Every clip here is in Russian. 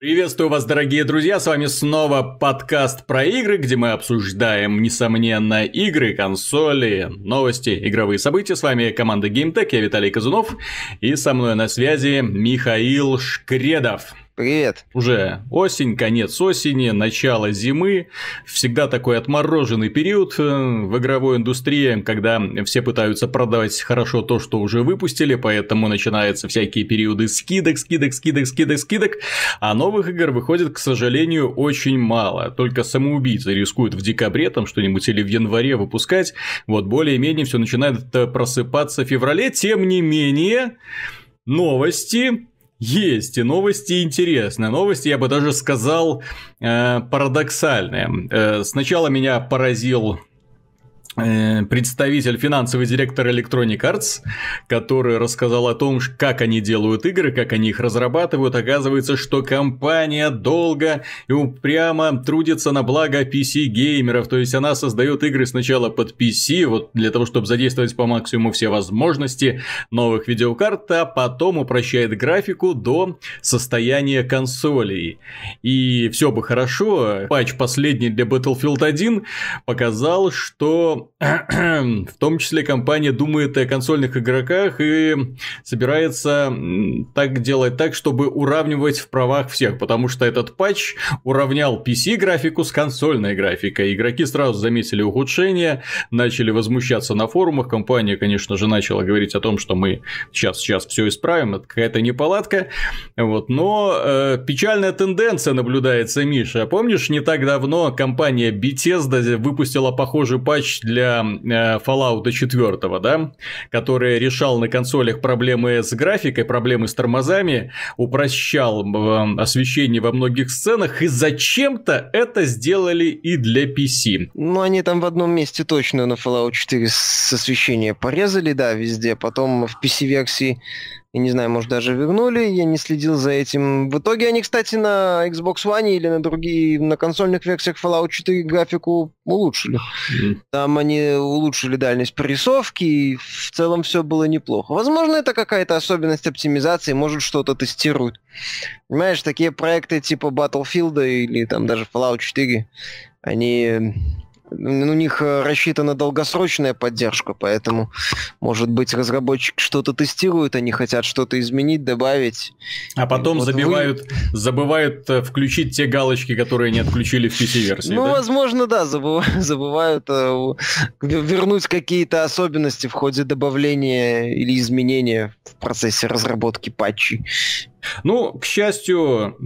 Приветствую вас, дорогие друзья, с вами снова подкаст про игры, где мы обсуждаем, несомненно, игры, консоли, новости, игровые события. С вами команда GameTech, я Виталий Казунов, и со мной на связи Михаил Шкредов. Привет. Уже осень, конец осени, начало зимы. Всегда такой отмороженный период э, в игровой индустрии, когда все пытаются продавать хорошо то, что уже выпустили, поэтому начинаются всякие периоды скидок, скидок, скидок, скидок, скидок. А новых игр выходит, к сожалению, очень мало. Только самоубийцы рискуют в декабре там что-нибудь или в январе выпускать. Вот более-менее все начинает э, просыпаться в феврале. Тем не менее, новости есть и новости интересные. Новости, я бы даже сказал, э, парадоксальные. Э, сначала меня поразил представитель, финансовый директор Electronic Arts, который рассказал о том, как они делают игры, как они их разрабатывают. Оказывается, что компания долго и упрямо трудится на благо PC-геймеров, то есть она создает игры сначала под PC, вот для того, чтобы задействовать по максимуму все возможности новых видеокарт, а потом упрощает графику до состояния консолей. И все бы хорошо, патч последний для Battlefield 1 показал, что в том числе компания думает о консольных игроках и собирается так делать так, чтобы уравнивать в правах всех, потому что этот патч уравнял PC-графику с консольной графикой. Игроки сразу заметили ухудшение, начали возмущаться на форумах, компания, конечно же, начала говорить о том, что мы сейчас, сейчас все исправим, это какая-то неполадка, вот, но э, печальная тенденция наблюдается, Миша. Помнишь, не так давно компания Bethesda выпустила похожий патч для для э, Fallout 4, да, который решал на консолях проблемы с графикой, проблемы с тормозами, упрощал э, освещение во многих сценах, и зачем-то это сделали и для PC. Ну, они там в одном месте точно на Fallout 4 с освещения порезали, да, везде. Потом в PC-версии я не знаю, может, даже вернули, я не следил за этим. В итоге они, кстати, на Xbox One или на другие, на консольных версиях Fallout 4 графику улучшили. Mm. Там они улучшили дальность прорисовки, и в целом все было неплохо. Возможно, это какая-то особенность оптимизации, может, что-то тестируют. Понимаешь, такие проекты типа Battlefield или там даже Fallout 4, они у них э, рассчитана долгосрочная поддержка, поэтому, может быть, разработчик что-то тестирует, они хотят что-то изменить, добавить. А потом вот забивают, вы... забывают э, включить те галочки, которые не отключили в PC-версии. Ну, да? возможно, да, забывают, забывают э, вернуть какие-то особенности в ходе добавления или изменения в процессе разработки патчей. Ну, к счастью,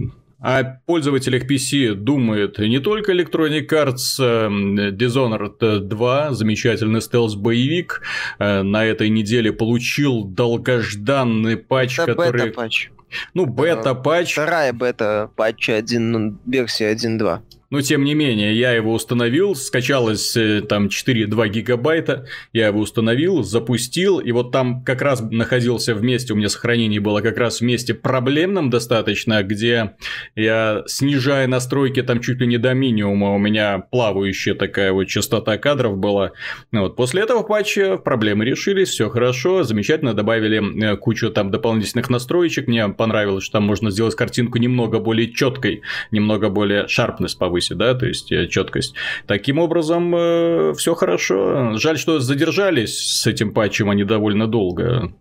о пользователях PC думает не только Electronic Arts, э, Dishonored 2, замечательный стелс-боевик, э, на этой неделе получил долгожданный патч, Это который... бета-патч. Ну, бета-патч. Вторая бета-патча 1, ну, версия 1.2. Но тем не менее, я его установил, скачалось э, там 4,2 гигабайта, я его установил, запустил, и вот там как раз находился вместе, у меня сохранение было как раз вместе проблемном достаточно, где я, снижая настройки там чуть ли не до минимума, у меня плавающая такая вот частота кадров была. Вот. После этого патча проблемы решились, все хорошо, замечательно, добавили э, кучу там дополнительных настроечек, мне понравилось, что там можно сделать картинку немного более четкой, немного более повысить повысить, да, то есть э, четкость. Таким образом, э, все хорошо. Жаль, что задержались с этим патчем они довольно долго.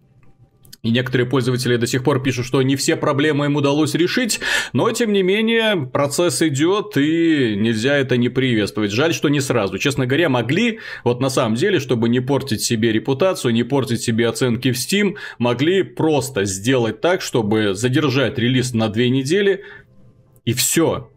И некоторые пользователи до сих пор пишут, что не все проблемы им удалось решить, но тем не менее процесс идет и нельзя это не приветствовать. Жаль, что не сразу. Честно говоря, могли, вот на самом деле, чтобы не портить себе репутацию, не портить себе оценки в Steam, могли просто сделать так, чтобы задержать релиз на две недели и все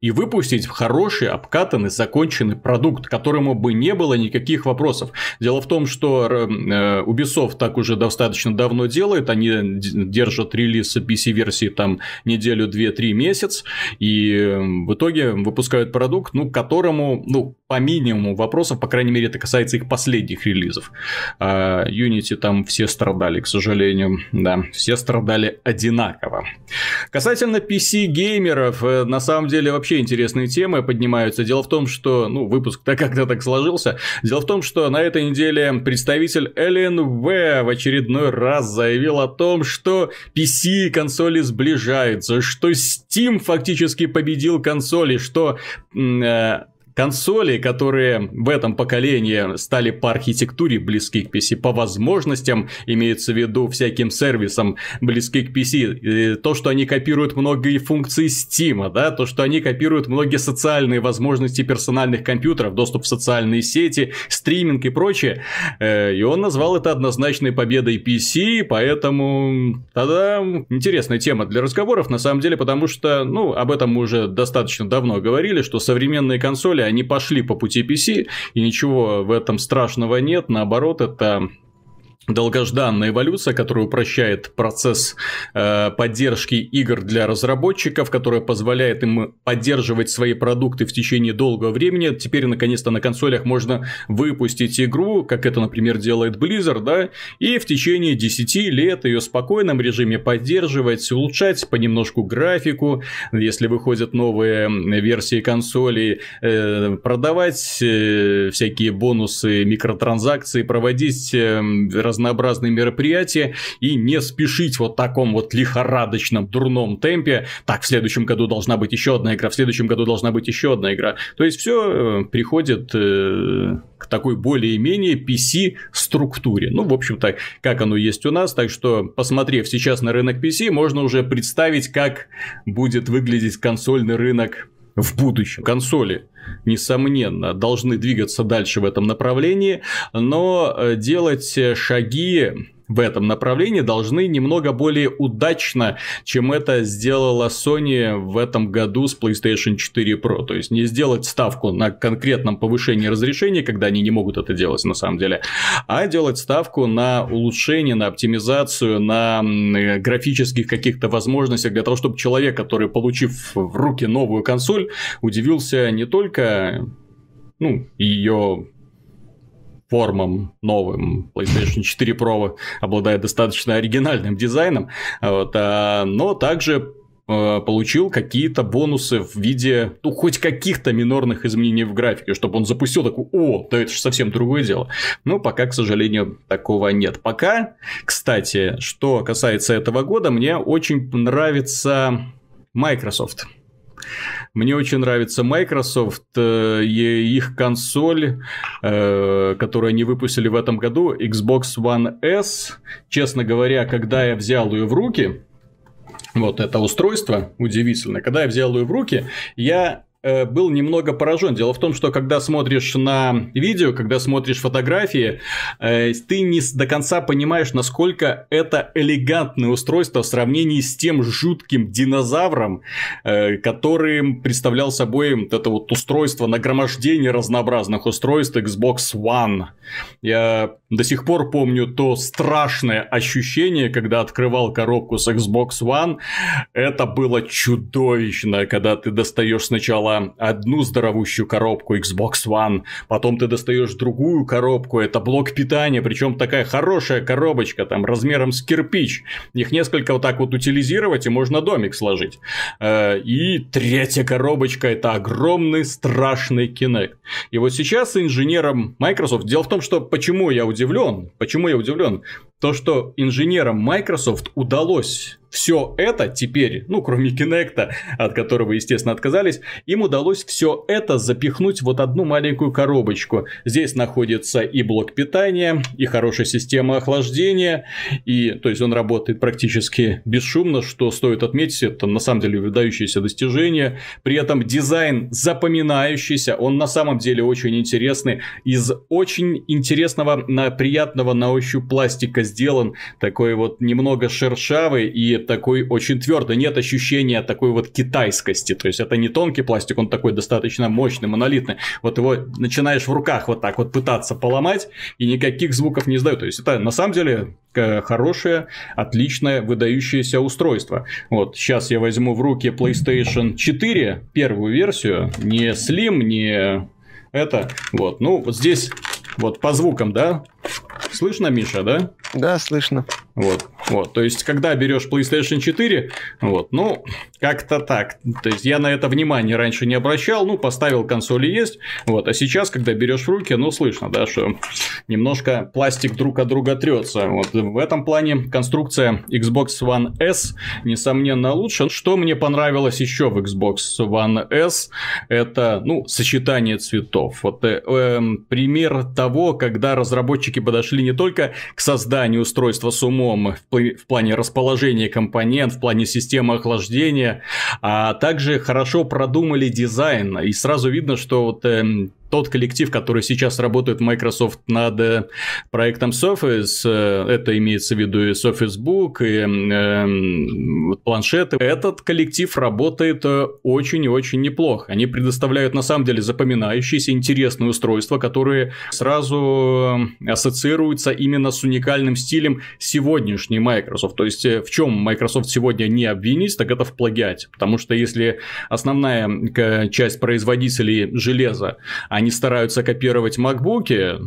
и выпустить хороший, обкатанный, законченный продукт, которому бы не было никаких вопросов. Дело в том, что э, Ubisoft так уже достаточно давно делает, они держат релиз PC-версии там неделю, две, три месяц, и э, в итоге выпускают продукт, ну, которому, ну, по минимуму вопросов, по крайней мере, это касается их последних релизов. А Unity там все страдали, к сожалению, да, все страдали одинаково. Касательно PC-геймеров, э, на самом деле, вообще вообще интересные темы поднимаются. Дело в том, что, ну, выпуск-то как-то так сложился. Дело в том, что на этой неделе представитель LNV в очередной раз заявил о том, что PC и консоли сближаются, что Steam фактически победил консоли, что э, Консоли, которые в этом поколении стали по архитектуре близки к PC, по возможностям, имеется в виду всяким сервисам близки к PC, то, что они копируют многие функции Steam, да, то, что они копируют многие социальные возможности персональных компьютеров, доступ в социальные сети, стриминг и прочее, э, и он назвал это однозначной победой PC, поэтому тогда интересная тема для разговоров, на самом деле, потому что, ну, об этом мы уже достаточно давно говорили, что современные консоли они пошли по пути PC, и ничего в этом страшного нет, наоборот, это долгожданная эволюция, которая упрощает процесс э, поддержки игр для разработчиков, которая позволяет им поддерживать свои продукты в течение долгого времени. Теперь, наконец-то, на консолях можно выпустить игру, как это, например, делает Blizzard, да, и в течение 10 лет ее в спокойном режиме поддерживать, улучшать понемножку графику, если выходят новые версии консолей, э, продавать э, всякие бонусы, микротранзакции, проводить э, разнообразные мероприятия и не спешить вот в таком вот лихорадочном, дурном темпе. Так, в следующем году должна быть еще одна игра, в следующем году должна быть еще одна игра. То есть все э, приходит э, к такой более-менее PC-структуре. Ну, в общем-то, как оно есть у нас. Так что, посмотрев сейчас на рынок PC, можно уже представить, как будет выглядеть консольный рынок в будущем. Консоли несомненно, должны двигаться дальше в этом направлении, но э, делать шаги в этом направлении должны немного более удачно, чем это сделала Sony в этом году с PlayStation 4 Pro. То есть не сделать ставку на конкретном повышении разрешения, когда они не могут это делать на самом деле, а делать ставку на улучшение, на оптимизацию, на графических каких-то возможностях для того, чтобы человек, который получив в руки новую консоль, удивился не только ну, ее формам новым. PlayStation 4 Pro обладает достаточно оригинальным дизайном, вот, а, но также э, получил какие-то бонусы в виде, ну, хоть каких-то минорных изменений в графике, чтобы он запустил такой, о, да это же совсем другое дело. Но пока, к сожалению, такого нет. Пока, кстати, что касается этого года, мне очень нравится Microsoft. Мне очень нравится Microsoft, э, их консоль, э, которую они выпустили в этом году, Xbox One S. Честно говоря, когда я взял ее в руки, вот это устройство удивительно. Когда я взял ее в руки, я был немного поражен. Дело в том, что когда смотришь на видео, когда смотришь фотографии, э, ты не до конца понимаешь, насколько это элегантное устройство в сравнении с тем жутким динозавром, э, которым представлял собой вот это вот устройство нагромождения разнообразных устройств Xbox One. Я до сих пор помню то страшное ощущение, когда открывал коробку с Xbox One. Это было чудовищно, когда ты достаешь сначала сначала одну здоровущую коробку Xbox One, потом ты достаешь другую коробку, это блок питания, причем такая хорошая коробочка, там размером с кирпич. Их несколько вот так вот утилизировать, и можно домик сложить. Э, и третья коробочка это огромный страшный Kinect. И вот сейчас инженерам Microsoft, дело в том, что почему я удивлен, почему я удивлен, то, что инженерам Microsoft удалось все это теперь, ну, кроме Kinect, от которого, естественно, отказались, им удалось все это запихнуть вот одну маленькую коробочку. Здесь находится и блок питания, и хорошая система охлаждения, и, то есть, он работает практически бесшумно, что стоит отметить, это на самом деле выдающееся достижение. При этом дизайн запоминающийся, он на самом деле очень интересный, из очень интересного, на, приятного на ощупь пластика сделан, такой вот немного шершавый и такой очень твердый. Нет ощущения такой вот китайскости. То есть это не тонкий пластик, он такой достаточно мощный, монолитный. Вот его начинаешь в руках вот так вот пытаться поломать, и никаких звуков не издает. То есть это на самом деле хорошее, отличное, выдающееся устройство. Вот, сейчас я возьму в руки PlayStation 4, первую версию, не Slim, не это, вот, ну, вот здесь, вот по звукам, да, слышно, Миша, да? Да, слышно. Вот, вот. То есть, когда берешь PlayStation 4, вот, ну, как-то так. То есть, я на это внимание раньше не обращал, ну, поставил консоли есть, вот. А сейчас, когда берешь в руки, ну, слышно, да, что немножко пластик друг от друга трется. Вот в этом плане конструкция Xbox One S, несомненно, лучше. Что мне понравилось еще в Xbox One S, это, ну, сочетание цветов. Вот э, э, пример того, когда разработчики подошли не только к созданию устройства с умом, в, плане расположения компонент, в плане системы охлаждения, а также хорошо продумали дизайн. И сразу видно, что вот э, тот коллектив, который сейчас работает в Microsoft над э, проектом Surface, э, это имеется в виду и Surface Book, и э, планшеты, этот коллектив работает э, очень и очень неплохо. Они предоставляют на самом деле запоминающиеся интересные устройства, которые сразу ассоциируются именно с уникальным стилем сегодняшней Microsoft. То есть, в чем Microsoft сегодня не обвинить, так это в плагиате. Потому что если основная часть производителей железа, они стараются копировать макбуки,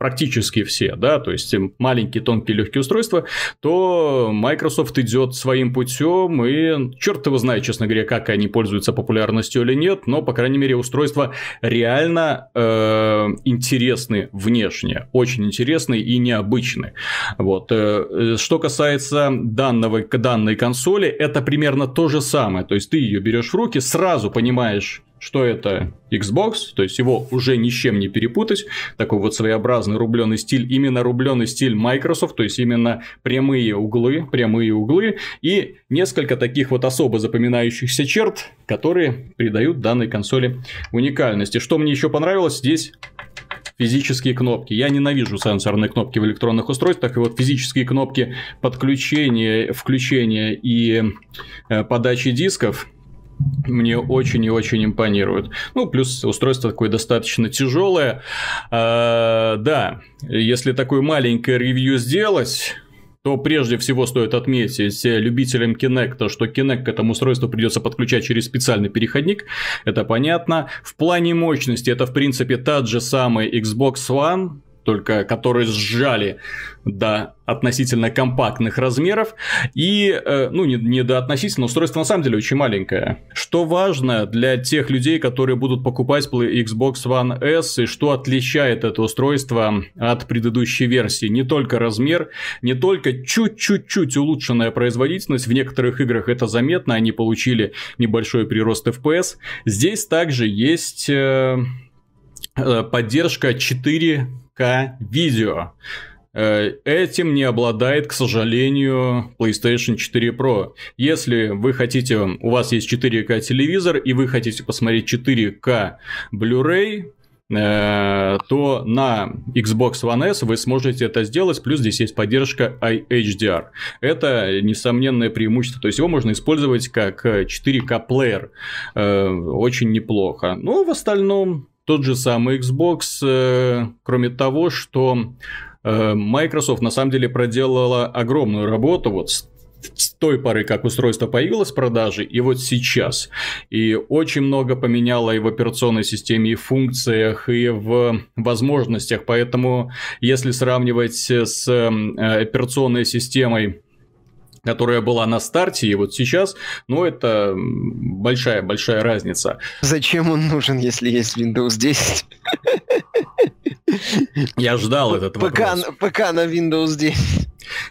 практически все, да, то есть маленькие, тонкие, легкие устройства, то Microsoft идет своим путем, и черт его знает, честно говоря, как они пользуются популярностью или нет, но, по крайней мере, устройства реально э, интересны внешне, очень интересны и необычны. Вот. Э, что касается данного, данной консоли, это примерно то же самое, то есть ты ее берешь в руки, сразу понимаешь, что это Xbox, то есть его уже ни с чем не перепутать, такой вот своеобразный рубленый стиль, именно рубленый стиль Microsoft, то есть именно прямые углы, прямые углы и несколько таких вот особо запоминающихся черт, которые придают данной консоли уникальности. Что мне еще понравилось здесь? физические кнопки. Я ненавижу сенсорные кнопки в электронных устройствах, и вот физические кнопки подключения, включения и э, подачи дисков мне очень и очень импонирует. Ну, плюс устройство такое достаточно тяжелое. А, да, если такое маленькое ревью сделать то прежде всего стоит отметить любителям Kinect, что Kinect к этому устройству придется подключать через специальный переходник, это понятно. В плане мощности это в принципе тот же самый Xbox One, только которые сжали до относительно компактных размеров. И, э, ну, не, не до относительно, устройство на самом деле очень маленькое. Что важно для тех людей, которые будут покупать Xbox One S, и что отличает это устройство от предыдущей версии. Не только размер, не только чуть-чуть-чуть улучшенная производительность, в некоторых играх это заметно, они получили небольшой прирост FPS. Здесь также есть э, э поддержка 4 4К видео. Э, этим не обладает, к сожалению, PlayStation 4 Pro. Если вы хотите, у вас есть 4К телевизор, и вы хотите посмотреть 4К Blu-ray, э, то на Xbox One S вы сможете это сделать, плюс здесь есть поддержка HDR. Это несомненное преимущество, то есть его можно использовать как 4К плеер, э, очень неплохо. Но в остальном тот же самый Xbox, э, кроме того, что э, Microsoft на самом деле проделала огромную работу вот с с той поры, как устройство появилось в продаже, и вот сейчас. И очень много поменяло и в операционной системе, и в функциях, и в возможностях. Поэтому, если сравнивать с э, операционной системой которая была на старте, и вот сейчас, ну, это большая-большая разница. Зачем он нужен, если есть Windows 10? Я ждал этот вопрос. ПК, ПК на Windows 10.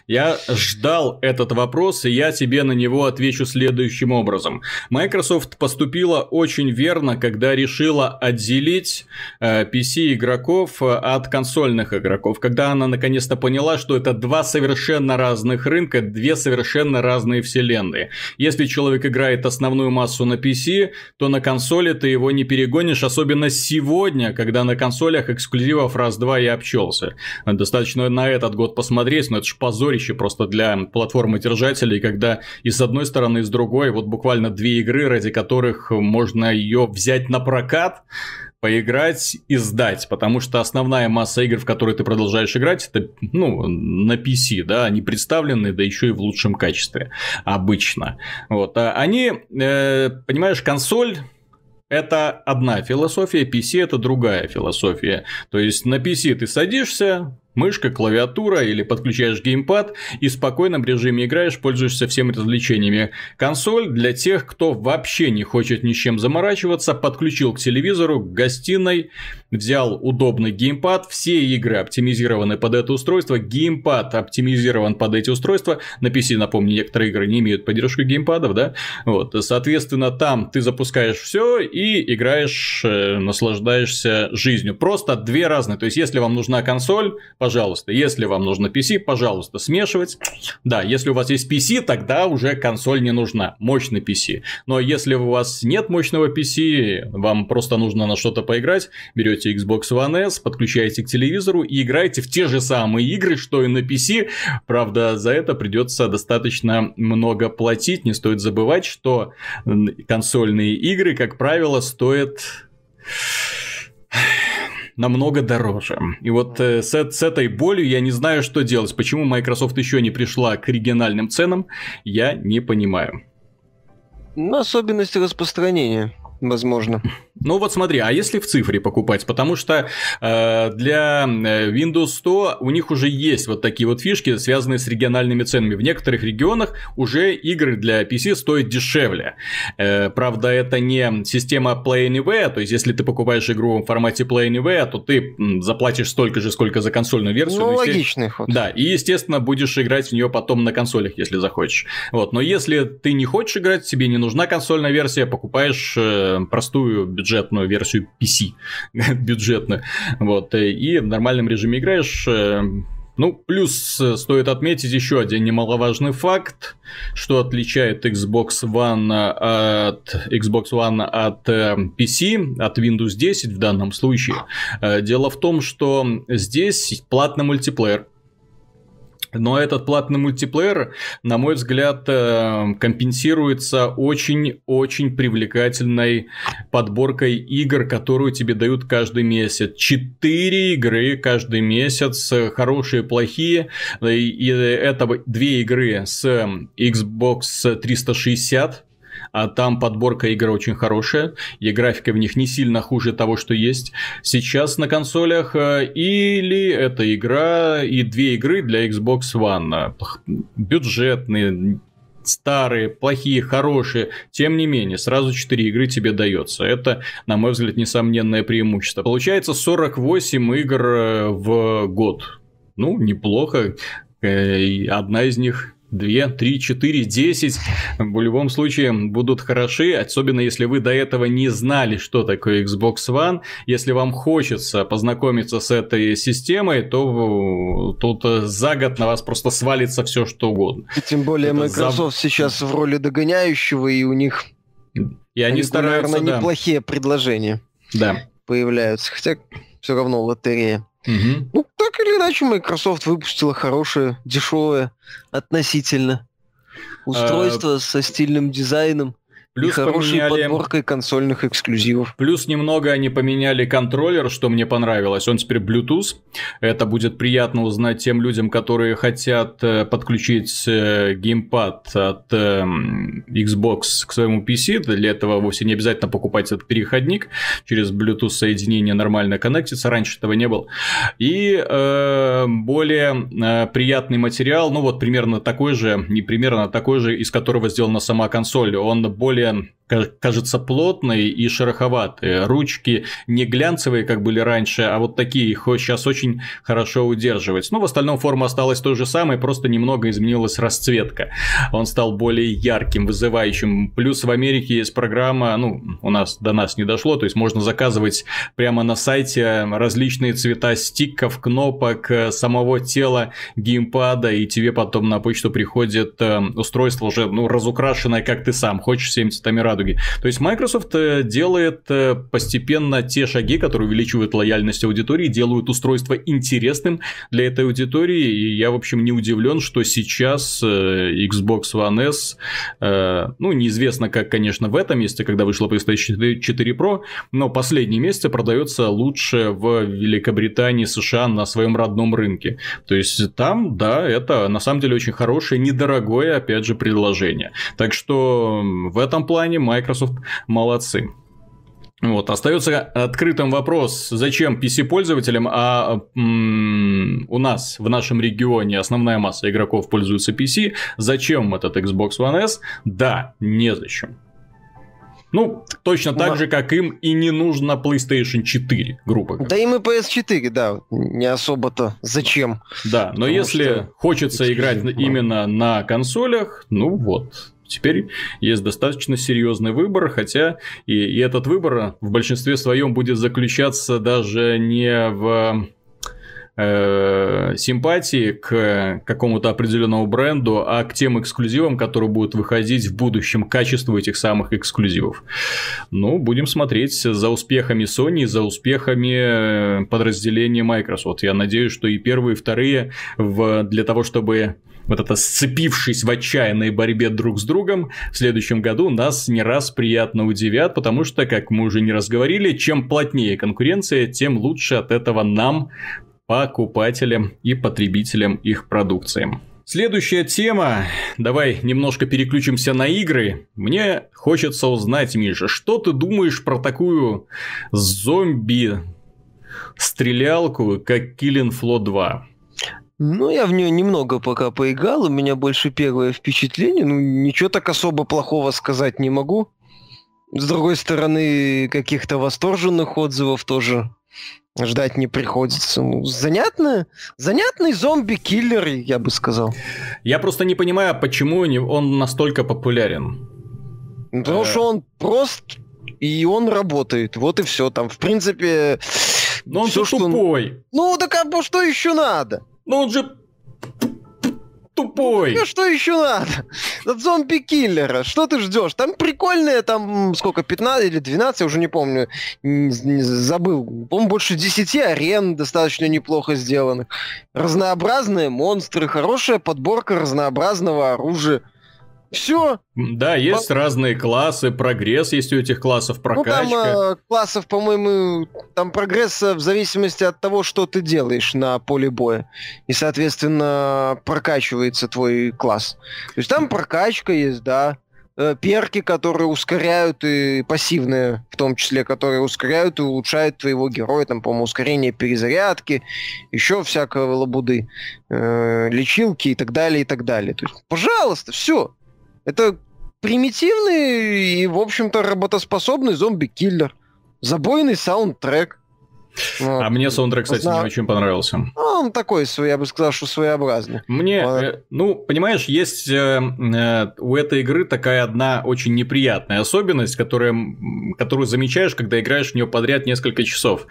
Я ждал этот вопрос, и я тебе на него отвечу следующим образом. Microsoft поступила очень верно, когда решила отделить э, PC-игроков э, от консольных игроков, когда она наконец-то поняла, что это два совершенно разных рынка, две совершенно разные вселенные. Если человек играет основную массу на PC, то на консоли ты его не перегонишь, особенно сегодня, когда на консолях эксклюзивов раз-два и обчелся. Достаточно на этот год посмотреть, но это же позорище просто для платформы-держателей, когда и с одной стороны, и с другой, вот буквально две игры, ради которых можно ее взять на прокат, поиграть и сдать, потому что основная масса игр, в которые ты продолжаешь играть, это, ну, на PC, да, они представлены, да еще и в лучшем качестве, обычно. Вот, а они, э, понимаешь, консоль это одна философия, PC это другая философия. То есть на PC ты садишься, мышка, клавиатура или подключаешь геймпад и в спокойном режиме играешь, пользуешься всеми развлечениями. Консоль для тех, кто вообще не хочет ни с чем заморачиваться, подключил к телевизору, к гостиной, взял удобный геймпад, все игры оптимизированы под это устройство, геймпад оптимизирован под эти устройства, на PC, напомню, некоторые игры не имеют поддержку геймпадов, да, вот, соответственно, там ты запускаешь все и играешь, э, наслаждаешься жизнью. Просто две разные, то есть, если вам нужна консоль, пожалуйста, если вам нужно PC, пожалуйста, смешивать, да, если у вас есть PC, тогда уже консоль не нужна, мощный PC, но если у вас нет мощного PC, вам просто нужно на что-то поиграть, берете Xbox One S, подключаете к телевизору и играете в те же самые игры, что и на PC. Правда, за это придется достаточно много платить. Не стоит забывать, что консольные игры, как правило, стоят намного дороже. И вот э, с, с этой болью я не знаю, что делать. Почему Microsoft еще не пришла к оригинальным ценам, я не понимаю. Особенности распространения возможно. Ну вот смотри, а если в цифре покупать? Потому что э, для э, Windows 100 у них уже есть вот такие вот фишки, связанные с региональными ценами. В некоторых регионах уже игры для PC стоят дешевле. Э, правда, это не система Play Anywhere, то есть если ты покупаешь игру в формате Play Anywhere, то ты заплатишь столько же, сколько за консольную версию. Ну, логичный ход. Да, и, естественно, будешь играть в нее потом на консолях, если захочешь. Вот, но если ты не хочешь играть, тебе не нужна консольная версия, покупаешь э, простую бюджетную версию PC, бюджетную, вот, и в нормальном режиме играешь, э, ну, плюс э, стоит отметить еще один немаловажный факт, что отличает Xbox One от Xbox One от э, PC, от Windows 10 в данном случае. Дело в том, что здесь платный мультиплеер, но этот платный мультиплеер, на мой взгляд, э, компенсируется очень-очень привлекательной подборкой игр, которую тебе дают каждый месяц. Четыре игры каждый месяц, хорошие, плохие. И это две игры с Xbox 360 а там подборка игр очень хорошая, и графика в них не сильно хуже того, что есть сейчас на консолях, э, или это игра и две игры для Xbox One, бюджетные, старые, плохие, хорошие, тем не менее, сразу 4 игры тебе дается. Это, на мой взгляд, несомненное преимущество. Получается 48 игр э, в год. Ну, неплохо. Э, одна из них 2, 3, 4, 10 в любом случае будут хороши, особенно если вы до этого не знали, что такое Xbox One. Если вам хочется познакомиться с этой системой, то тут за год на вас просто свалится все, что угодно. И тем более Это Microsoft за... сейчас в роли догоняющего, и у них и они стараются, да. неплохие предложения да. появляются. Хотя все равно лотерея. Угу. Ну, так или иначе, Microsoft выпустила хорошее, дешевое относительно устройство а... со стильным дизайном. Плюс и хорошей поменяли... подборкой консольных эксклюзивов. Плюс немного они поменяли контроллер, что мне понравилось. Он теперь Bluetooth. Это будет приятно узнать тем людям, которые хотят э, подключить э, геймпад от эм, Xbox к своему PC. Для этого вовсе не обязательно покупать этот переходник. Через Bluetooth соединение нормально коннектится. Раньше этого не было. И э, более э, приятный материал, ну вот примерно такой же, не примерно такой же, из которого сделана сама консоль. Он более более кажется плотные и шероховатые. Ручки не глянцевые, как были раньше, а вот такие их сейчас очень хорошо удерживать. Но в остальном форма осталась той же самой, просто немного изменилась расцветка. Он стал более ярким, вызывающим. Плюс в Америке есть программа, ну, у нас до нас не дошло, то есть можно заказывать прямо на сайте различные цвета стиков, кнопок, э, самого тела геймпада, и тебе потом на почту приходит э, устройство уже, ну, разукрашенное, как ты сам хочешь, всеми цветами радуги радуги. То есть Microsoft э, делает э, постепенно те шаги, которые увеличивают лояльность аудитории, делают устройство интересным для этой аудитории. И я, в общем, не удивлен, что сейчас э, Xbox One S, ну, неизвестно как, конечно, в этом месте, когда вышла PlayStation 4 Pro, но последние месяцы продается лучше в Великобритании, США на своем родном рынке. То есть там, да, это на самом деле очень хорошее, недорогое, опять же, предложение. Так что в этом плане Microsoft молодцы. Вот, остается открытым вопрос, зачем PC-пользователям, а м- у нас в нашем регионе основная масса игроков пользуется PC, зачем этот Xbox One S? Да, незачем. Ну, точно так же, как им и не нужно PlayStation 4, грубо говоря. Да им и PS4, да, не особо-то зачем. Да, но если хочется играть именно на консолях, ну вот, Теперь есть достаточно серьезный выбор, хотя и, и этот выбор в большинстве своем будет заключаться даже не в э, симпатии к какому-то определенному бренду, а к тем эксклюзивам, которые будут выходить в будущем, качеству этих самых эксклюзивов. Ну, будем смотреть за успехами Sony, за успехами подразделения Microsoft. Я надеюсь, что и первые, и вторые в, для того, чтобы вот это сцепившись в отчаянной борьбе друг с другом, в следующем году нас не раз приятно удивят, потому что, как мы уже не раз говорили, чем плотнее конкуренция, тем лучше от этого нам, покупателям и потребителям их продукции. Следующая тема. Давай немножко переключимся на игры. Мне хочется узнать, Миша, что ты думаешь про такую зомби-стрелялку, как Killing Floor 2? Ну, я в нее немного пока поиграл, у меня больше первое впечатление. Ну, ничего так особо плохого сказать не могу. С другой стороны, каких-то восторженных отзывов тоже ждать не приходится. Ну, занятно, занятный зомби-киллер, я бы сказал. Я просто не понимаю, почему он настолько популярен. Потому что он прост, и он работает. Вот и все. Там, в принципе... Но он все, что... тупой. Ну, так а что еще надо? Ну, он же тупой. Ну что еще надо? От зомби-киллера. Что ты ждешь? Там прикольные, там сколько, 15 или 12, я уже не помню, забыл. По-моему, больше 10 арен достаточно неплохо сделанных. Разнообразные монстры, хорошая подборка разнообразного оружия. Все. Да, есть По... разные классы, прогресс есть у этих классов, прокачка. Ну, там э, классов, по-моему, там прогресс в зависимости от того, что ты делаешь на поле боя. И, соответственно, прокачивается твой класс. То есть там прокачка есть, да. Э, перки, которые ускоряют, и пассивные, в том числе, которые ускоряют и улучшают твоего героя, там, по-моему, ускорение перезарядки, еще всякого лабуды, э, лечилки и так далее, и так далее. То есть, пожалуйста, все. Это примитивный и, в общем-то, работоспособный зомби-киллер. Забойный саундтрек. Вот. А мне саундтрек, кстати, Зна... не очень понравился. Ну, он такой, я бы сказал, что своеобразный. Мне, вот. э, ну, понимаешь, есть э, э, у этой игры такая одна очень неприятная особенность, которая, которую замечаешь, когда играешь в нее подряд несколько часов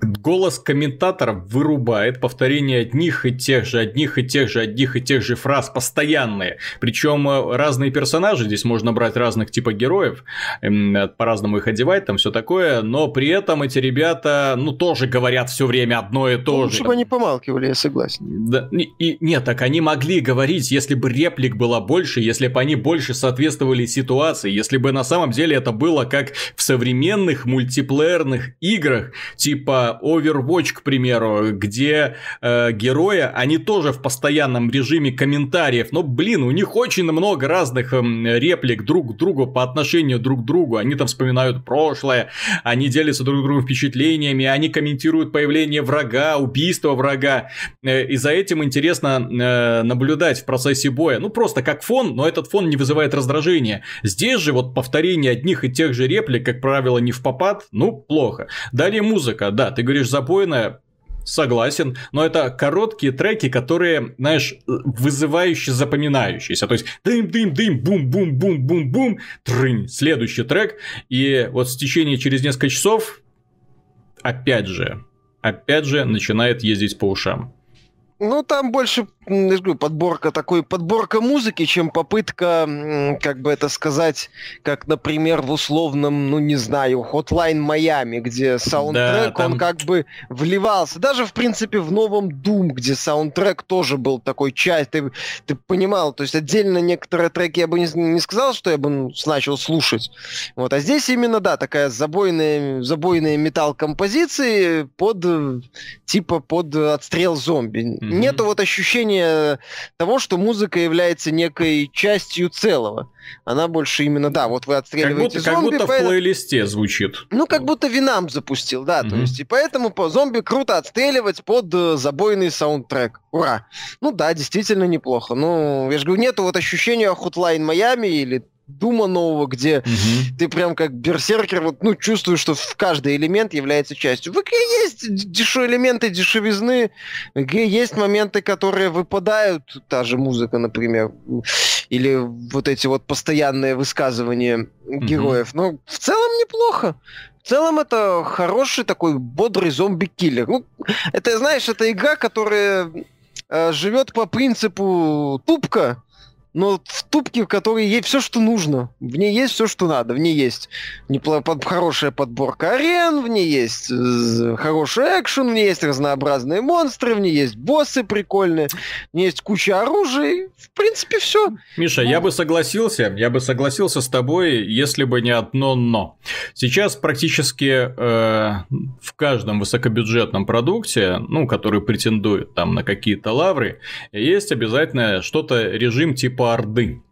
голос комментатора вырубает повторение одних и тех же, одних и тех же, одних и тех же фраз постоянные. Причем э, разные персонажи, здесь можно брать разных типа героев, эм, по-разному их одевать, там все такое, но при этом эти ребята, ну, тоже говорят все время одно и то ну, же. Лучше бы они помалкивали, я согласен. Да, и, и, нет, так они могли говорить, если бы реплик было больше, если бы они больше соответствовали ситуации, если бы на самом деле это было как в современных мультиплеерных играх, типа Overwatch, к примеру, где э, герои, они тоже в постоянном режиме комментариев, но, блин, у них очень много разных э, реплик друг к другу по отношению друг к другу, они там вспоминают прошлое, они делятся друг другом впечатлениями, они комментируют появление врага, убийство врага, э, и за этим интересно э, наблюдать в процессе боя, ну, просто как фон, но этот фон не вызывает раздражения. Здесь же вот повторение одних и тех же реплик, как правило, не в попад, ну, плохо. Далее музыка, да, ты говоришь запойная, Согласен, но это короткие треки, которые, знаешь, вызывающе запоминающиеся. То есть дым-дым-дым, бум-бум-бум-бум-бум, трынь, следующий трек. И вот в течение через несколько часов, опять же, опять же начинает ездить по ушам. Ну, там больше, я говорю, подборка такой, подборка музыки, чем попытка, как бы это сказать, как, например, в условном, ну, не знаю, Hotline Miami, где саундтрек, да, там... он как бы вливался. Даже, в принципе, в новом Doom, где саундтрек тоже был такой часть, ты, ты понимал, то есть отдельно некоторые треки я бы не, не сказал, что я бы ну, начал слушать. Вот, а здесь именно, да, такая забойная, забойная металл-композиции под, типа, под отстрел зомби. Mm-hmm. Нету вот ощущения ощущение того, что музыка является некой частью целого. Она больше именно, да, вот вы отстреливаете как будто, зомби. Как будто поэтому... в плейлисте звучит. Ну, как будто Винам запустил, да, mm-hmm. то есть, и поэтому по зомби круто отстреливать под э, забойный саундтрек. Ура! Ну да, действительно неплохо. Ну, я же говорю, нету вот ощущения Hotline Miami или Дума нового, где угу. ты прям как берсеркер, вот, ну, чувствуешь, что в каждый элемент является частью. В игре есть дешев элементы дешевизны, в игре есть моменты, которые выпадают, та же музыка, например, или вот эти вот постоянные высказывания героев. Угу. Но в целом неплохо. В целом это хороший такой бодрый зомби-киллер. Ну, это, знаешь, это игра, которая э, живет по принципу тупка, но в тупке, в которой есть все, что нужно. В ней есть все, что надо. В ней есть непло- под, хорошая подборка арен, в ней есть э, хороший экшен, в ней есть разнообразные монстры, в ней есть боссы прикольные, в ней есть куча оружия. В принципе, все. Миша, ну... я бы согласился, я бы согласился с тобой, если бы не одно но. Сейчас практически э, в каждом высокобюджетном продукте, ну, который претендует там на какие-то лавры, есть обязательно что-то режим типа Орды.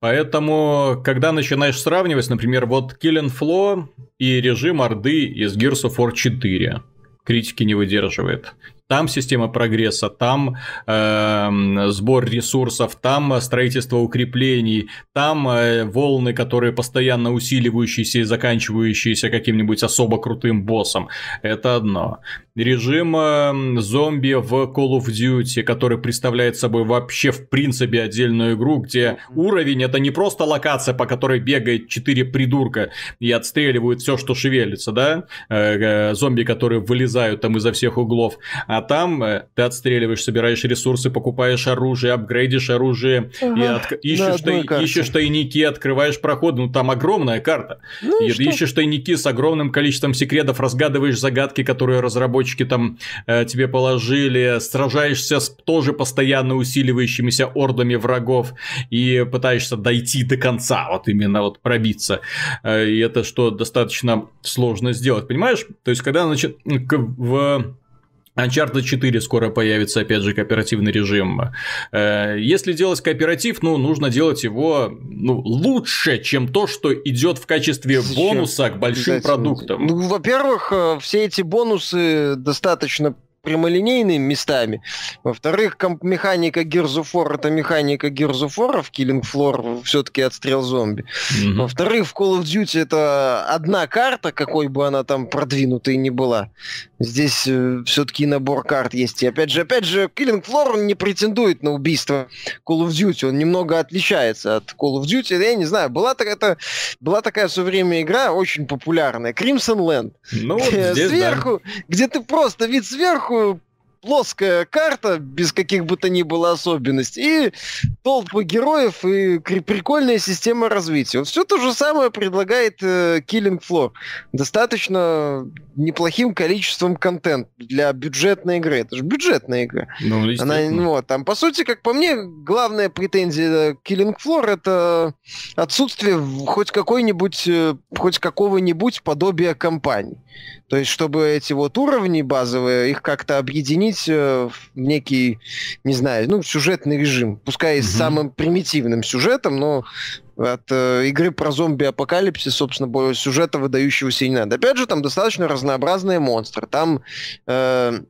Поэтому, когда начинаешь сравнивать, например, вот Killing Floor и режим Орды из Gears of War 4, критики не выдерживает. Там система прогресса, там э, сбор ресурсов, там строительство укреплений, там э, волны, которые постоянно усиливающиеся и заканчивающиеся каким-нибудь особо крутым боссом. Это одно. Режим зомби в Call of Duty, который представляет собой вообще в принципе отдельную игру, где уровень это не просто локация, по которой бегает четыре придурка и отстреливают все, что шевелится, да, э, э, зомби, которые вылезают там изо всех углов, а там э, ты отстреливаешь, собираешь ресурсы, покупаешь оружие, апгрейдишь оружие, ага, и от... ищешь, тай... ищешь тайники, открываешь проход. Ну, там огромная карта. Ну, и, и ищешь тайники с огромным количеством секретов, разгадываешь загадки, которые разработчики там э, тебе положили, сражаешься с тоже постоянно усиливающимися ордами врагов и пытаешься дойти до конца, вот именно вот пробиться. Э, и это что достаточно сложно сделать, понимаешь? То есть, когда значит, в Uncharted 4 скоро появится, опять же, кооперативный режим. Э, если делать кооператив, ну, нужно делать его ну, лучше, чем то, что идет в качестве бонуса к большим продуктам. Ну, во-первых, э, все эти бонусы достаточно прямолинейными местами. Во-вторых, комп- механика War это механика War, в Killing Floor все-таки отстрел зомби. Mm-hmm. Во-вторых, в Call of Duty это одна карта, какой бы она там продвинутой ни была. Здесь э, все-таки набор карт есть. И опять же, опять же, Killing Floor он не претендует на убийство Call of Duty, он немного отличается от Call of Duty. Я не знаю, была, так, это, была такая в свое время игра очень популярная, Crimson Land. Ну, здесь, сверху, да. где ты просто вид сверху сверху плоская карта, без каких бы то ни было особенностей, и толпы героев, и прикольная система развития. Вот все то же самое предлагает э, Killing Floor. Достаточно неплохим количеством контента для бюджетной игры. Это же бюджетная игра. Ну, Она, ну, вот, там, по сути, как по мне, главная претензия Killing Floor это отсутствие хоть какой-нибудь, э, хоть какого-нибудь подобия компании. То есть, чтобы эти вот уровни базовые, их как-то объединить э, в некий, не знаю, ну, сюжетный режим. Пускай mm-hmm. с самым примитивным сюжетом, но от э, игры про зомби-апокалипсис, собственно, более сюжета выдающегося не надо. Опять же, там достаточно разнообразные монстры. Там э,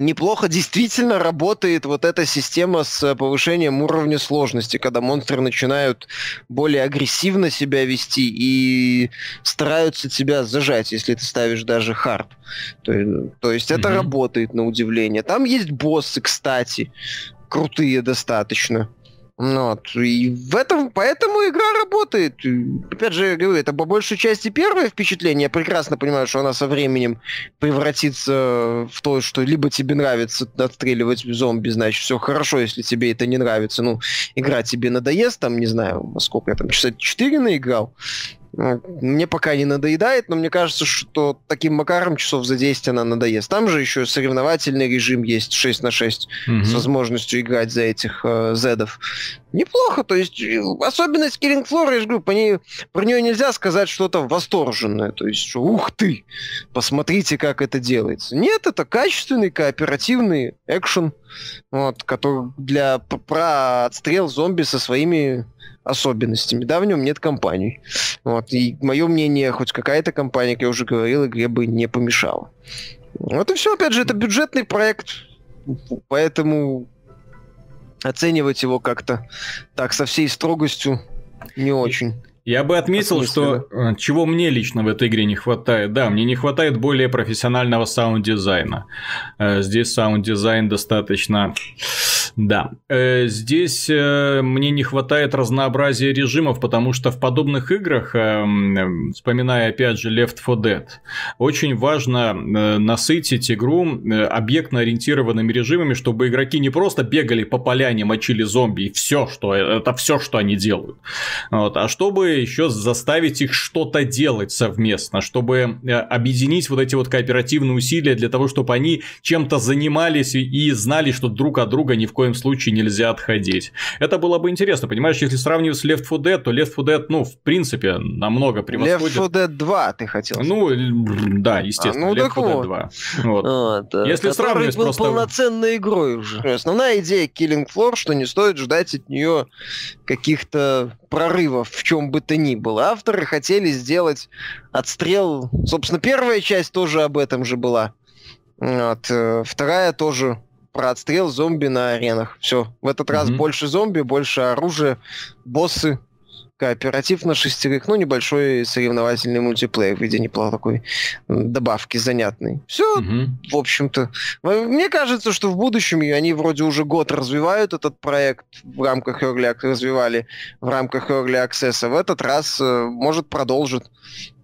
неплохо действительно работает вот эта система с повышением уровня сложности, когда монстры начинают более агрессивно себя вести и стараются тебя зажать, если ты ставишь даже хард. То, то есть это mm-hmm. работает на удивление. Там есть боссы, кстати, крутые достаточно. Ну вот. И в этом, поэтому игра работает. Опять же, я говорю, это по большей части первое впечатление. Я прекрасно понимаю, что она со временем превратится в то, что либо тебе нравится отстреливать зомби, значит, все хорошо, если тебе это не нравится. Ну, игра тебе надоест, там, не знаю, сколько я там, часа 4 наиграл. Ну, мне пока не надоедает, но мне кажется, что таким макаром часов за 10 она надоест. Там же еще соревновательный режим есть 6 на 6 угу. с возможностью играть за этих э, зедов. Неплохо. То есть э, особенность Killing Floor, я же говорю, по ней, про нее нельзя сказать что-то восторженное. То есть, что ух ты, посмотрите, как это делается. Нет, это качественный кооперативный экшен, вот, который для про отстрел зомби со своими особенностями. Да, в нем нет кампаний. Вот, и мое мнение, хоть какая-то кампания, как я уже говорил, игре бы не помешала. Вот и все, опять же, это бюджетный проект, поэтому оценивать его как-то так со всей строгостью не очень. Я бы отметил, что э, чего мне лично в этой игре не хватает. Да, мне не хватает более профессионального саунд-дизайна. Э, здесь саунд-дизайн достаточно да. Э, здесь э, мне не хватает разнообразия режимов, потому что в подобных играх, э, вспоминая опять же Left 4 Dead, очень важно насытить игру объектно-ориентированными режимами, чтобы игроки не просто бегали по поляне, мочили зомби и все, что это все, что они делают, вот, а чтобы еще заставить их что-то делать совместно, чтобы объединить вот эти вот кооперативные усилия для того, чтобы они чем-то занимались и знали, что друг от друга ни в коем случае нельзя отходить. Это было бы интересно, понимаешь, если сравнивать с Left 4 Dead, то Left 4 Dead, ну, в принципе, намного превосходит. Left 4 Dead 2, ты хотел Ну, да, естественно, а, ну, Left 4 Dead 2. Вот. А, да. Если сравнивать был просто... полноценной игрой уже. Основная идея Killing Floor, что не стоит ждать от нее каких-то прорывов в чем бы то ни было. Авторы хотели сделать отстрел... Собственно, первая часть тоже об этом же была. Вот. Э, вторая тоже про отстрел зомби на аренах. Все. В этот mm-hmm. раз больше зомби, больше оружия, боссы, кооператив на шестерых, ну, небольшой соревновательный мультиплеер в виде неплохой добавки занятной. Все, угу. в общем-то. Мне кажется, что в будущем они вроде уже год развивают этот проект в рамках Early Access, развивали в рамках Early Access, а в этот раз, э, может, продолжит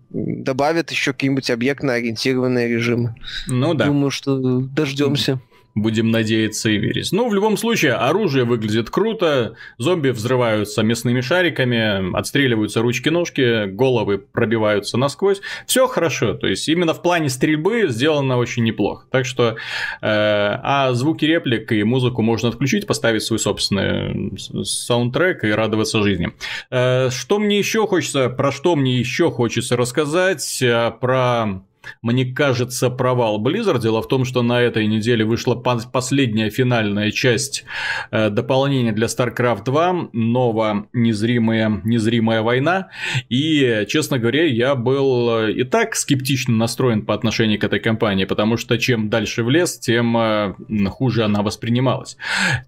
добавят еще какие-нибудь объектно-ориентированные режимы. Ну да. Думаю, что дождемся. Будем надеяться и верить. Ну, в любом случае, оружие выглядит круто, зомби взрываются мясными шариками, отстреливаются ручки-ножки, головы пробиваются насквозь. Все хорошо. То есть, именно в плане стрельбы сделано очень неплохо. Так что, э, а звуки реплик и музыку можно отключить, поставить свой собственный саундтрек и радоваться жизни. Э, что мне еще хочется, про что мне еще хочется рассказать? Э, про мне кажется, провал Blizzard. Дело в том, что на этой неделе вышла последняя финальная часть э, дополнения для StarCraft 2, новая незримая, незримая война. И, честно говоря, я был э, и так скептично настроен по отношению к этой кампании, потому что чем дальше в лес, тем э, хуже она воспринималась.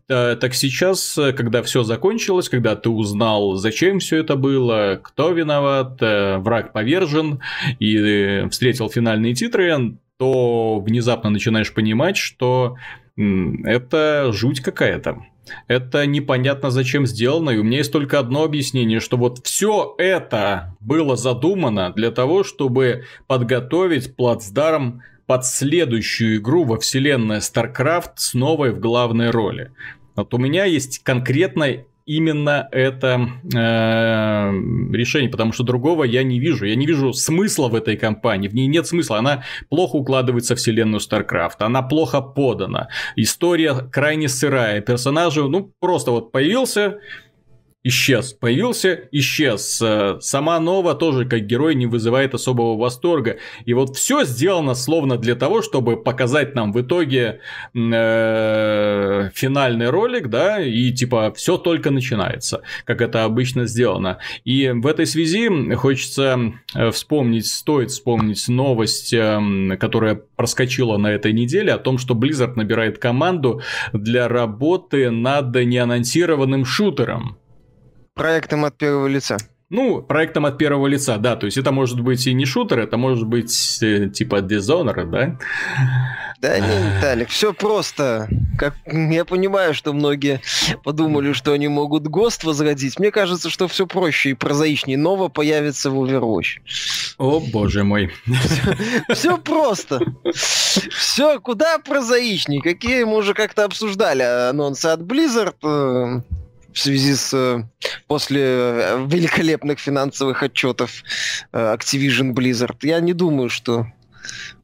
Так сейчас, когда все закончилось, когда ты узнал, зачем все это было, кто виноват, враг повержен и встретил финал финальные титры, то внезапно начинаешь понимать, что это жуть какая-то. Это непонятно зачем сделано, и у меня есть только одно объяснение, что вот все это было задумано для того, чтобы подготовить плацдарм под следующую игру во вселенной StarCraft с новой в главной роли. Вот у меня есть конкретно именно это э, решение, потому что другого я не вижу. Я не вижу смысла в этой кампании, в ней нет смысла. Она плохо укладывается в вселенную StarCraft, она плохо подана, история крайне сырая, персонажи, ну, просто вот появился, исчез. Появился, исчез. Э, сама Нова тоже как герой не вызывает особого восторга. И вот все сделано словно для того, чтобы показать нам в итоге э, финальный ролик, да, и типа все только начинается, как это обычно сделано. И в этой связи хочется э, вспомнить, стоит вспомнить новость, которая проскочила на этой неделе о том, что Blizzard набирает команду для работы над неанонсированным шутером. Проектом от первого лица. Ну, проектом от первого лица, да. То есть это может быть и не шутер, это может быть э, типа Dishonored, да? Да не, Виталик, все просто. Как, я понимаю, что многие подумали, что они могут ГОСТ возродить. Мне кажется, что все проще и прозаичнее. Ново появится в Overwatch. О, боже мой. Все просто. Все куда прозаичнее. Какие мы уже как-то обсуждали анонсы от Blizzard э, в связи с э, после э, великолепных финансовых отчетов э, Activision Blizzard. Я не думаю, что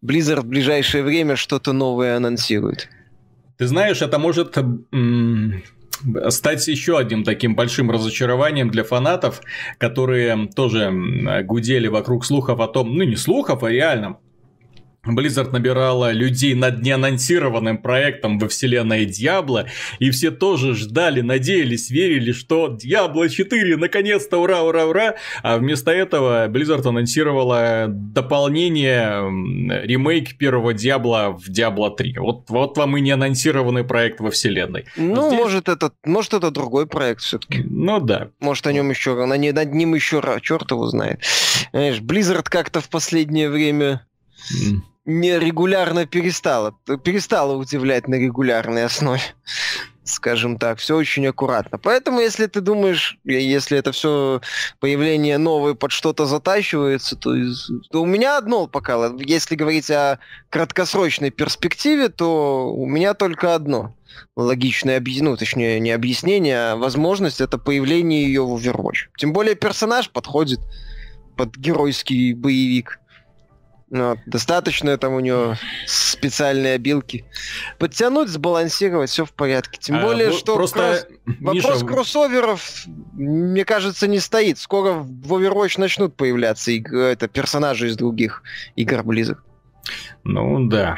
Blizzard в ближайшее время что-то новое анонсирует. Ты знаешь, это может стать еще одним таким большим разочарованием для фанатов, которые тоже гудели вокруг слухов о том, ну не слухов, а реально Blizzard набирала людей над неанонсированным проектом во вселенной Диабло, и все тоже ждали, надеялись, верили, что Diablo 4 наконец-то ура, ура, ура, а вместо этого Blizzard анонсировала дополнение, ремейк первого Диабла в Diablo 3. Вот, вот вам и неанонсированный проект во вселенной. Ну, Здесь... может, это, может, это другой проект все-таки. Ну да. Может, о нем еще, на, над ним еще черт его знает. Знаешь, Blizzard как-то в последнее время не регулярно перестала, перестала удивлять на регулярной основе. Скажем так, все очень аккуратно. Поэтому, если ты думаешь, если это все появление новое под что-то затачивается, то, то у меня одно пока. Если говорить о краткосрочной перспективе, то у меня только одно логичное объяснение, ну, точнее, не объяснение, а возможность это появление ее в Overwatch. Тем более персонаж подходит под геройский боевик. Ну, достаточно там у него специальные обилки. Подтянуть, сбалансировать, все в порядке. Тем а, более, ну, что просто кросс... Миша... вопрос кроссоверов, мне кажется, не стоит. Скоро в Overwatch начнут появляться иг... это, персонажи из других игр Blizzard. Ну да.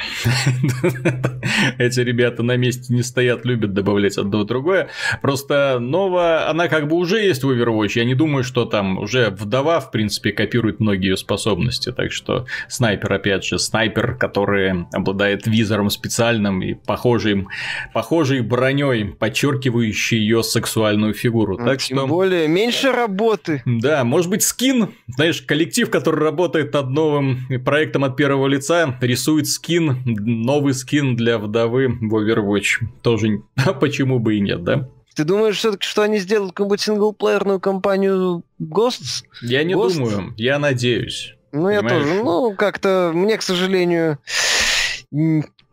Эти ребята на месте не стоят, любят добавлять одно другое. Просто Нова, она как бы уже есть в Overwatch. Я не думаю, что там уже вдова, в принципе, копирует многие ее способности. Так что снайпер, опять же, снайпер, который обладает визором специальным и похожим, похожей броней, подчеркивающей ее сексуальную фигуру. Ну, так Тем что... более, меньше работы. Да, может быть, скин. Знаешь, коллектив, который работает над новым проектом от первого лица, рисует скин, новый скин для вдовы в Overwatch. Тоже почему бы и нет, да? Ты думаешь все-таки, что они сделают какую-нибудь синглплеерную кампанию Ghosts? Я не Ghosts? думаю, я надеюсь. Ну, понимаешь? я тоже. Ну, как-то мне, к сожалению,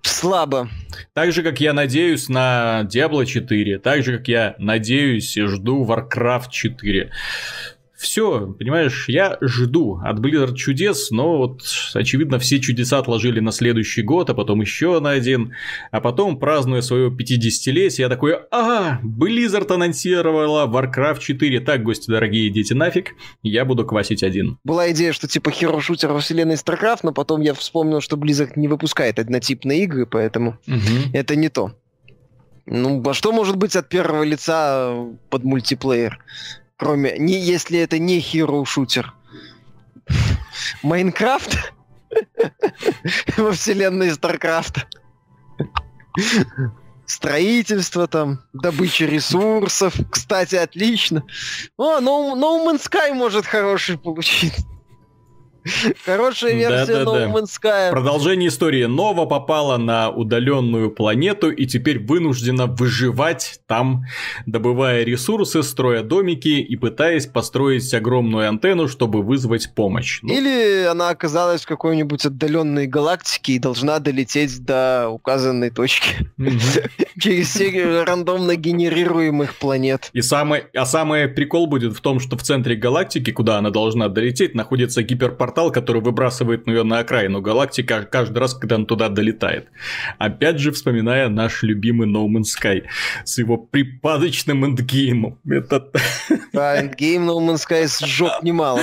слабо. Так же, как я надеюсь на Diablo 4, так же, как я надеюсь и жду Warcraft 4 все, понимаешь, я жду от Blizzard чудес, но вот, очевидно, все чудеса отложили на следующий год, а потом еще на один, а потом, празднуя свое 50-летие, я такой, а, Blizzard анонсировала Warcraft 4, так, гости дорогие, идите нафиг, я буду квасить один. Была идея, что типа херо-шутер во вселенной StarCraft, но потом я вспомнил, что Blizzard не выпускает однотипные игры, поэтому угу. это не то. Ну, а что может быть от первого лица под мультиплеер? Кроме, не, если это не хиро-шутер. Майнкрафт? Во вселенной Старкрафта. Строительство там, добыча ресурсов. Кстати, отлично. О, No, no Man's Sky может хороший получить. Хорошая версия No Man's Sky. Продолжение истории. Нова попала на удаленную планету и теперь вынуждена выживать там, добывая ресурсы, строя домики и пытаясь построить огромную антенну, чтобы вызвать помощь. Ну... Или она оказалась в какой-нибудь отдаленной галактике и должна долететь до указанной точки через серию рандомно генерируемых планет. И самый, а самый прикол будет в том, что в центре галактики, куда она должна долететь, находится гиперпортал портал, который выбрасывает ее на окраину галактики каждый раз, когда он туда долетает. Опять же, вспоминая наш любимый No Man's Sky с его припадочным эндгеймом. Это... Да, endgame No Man's Sky сжег немало.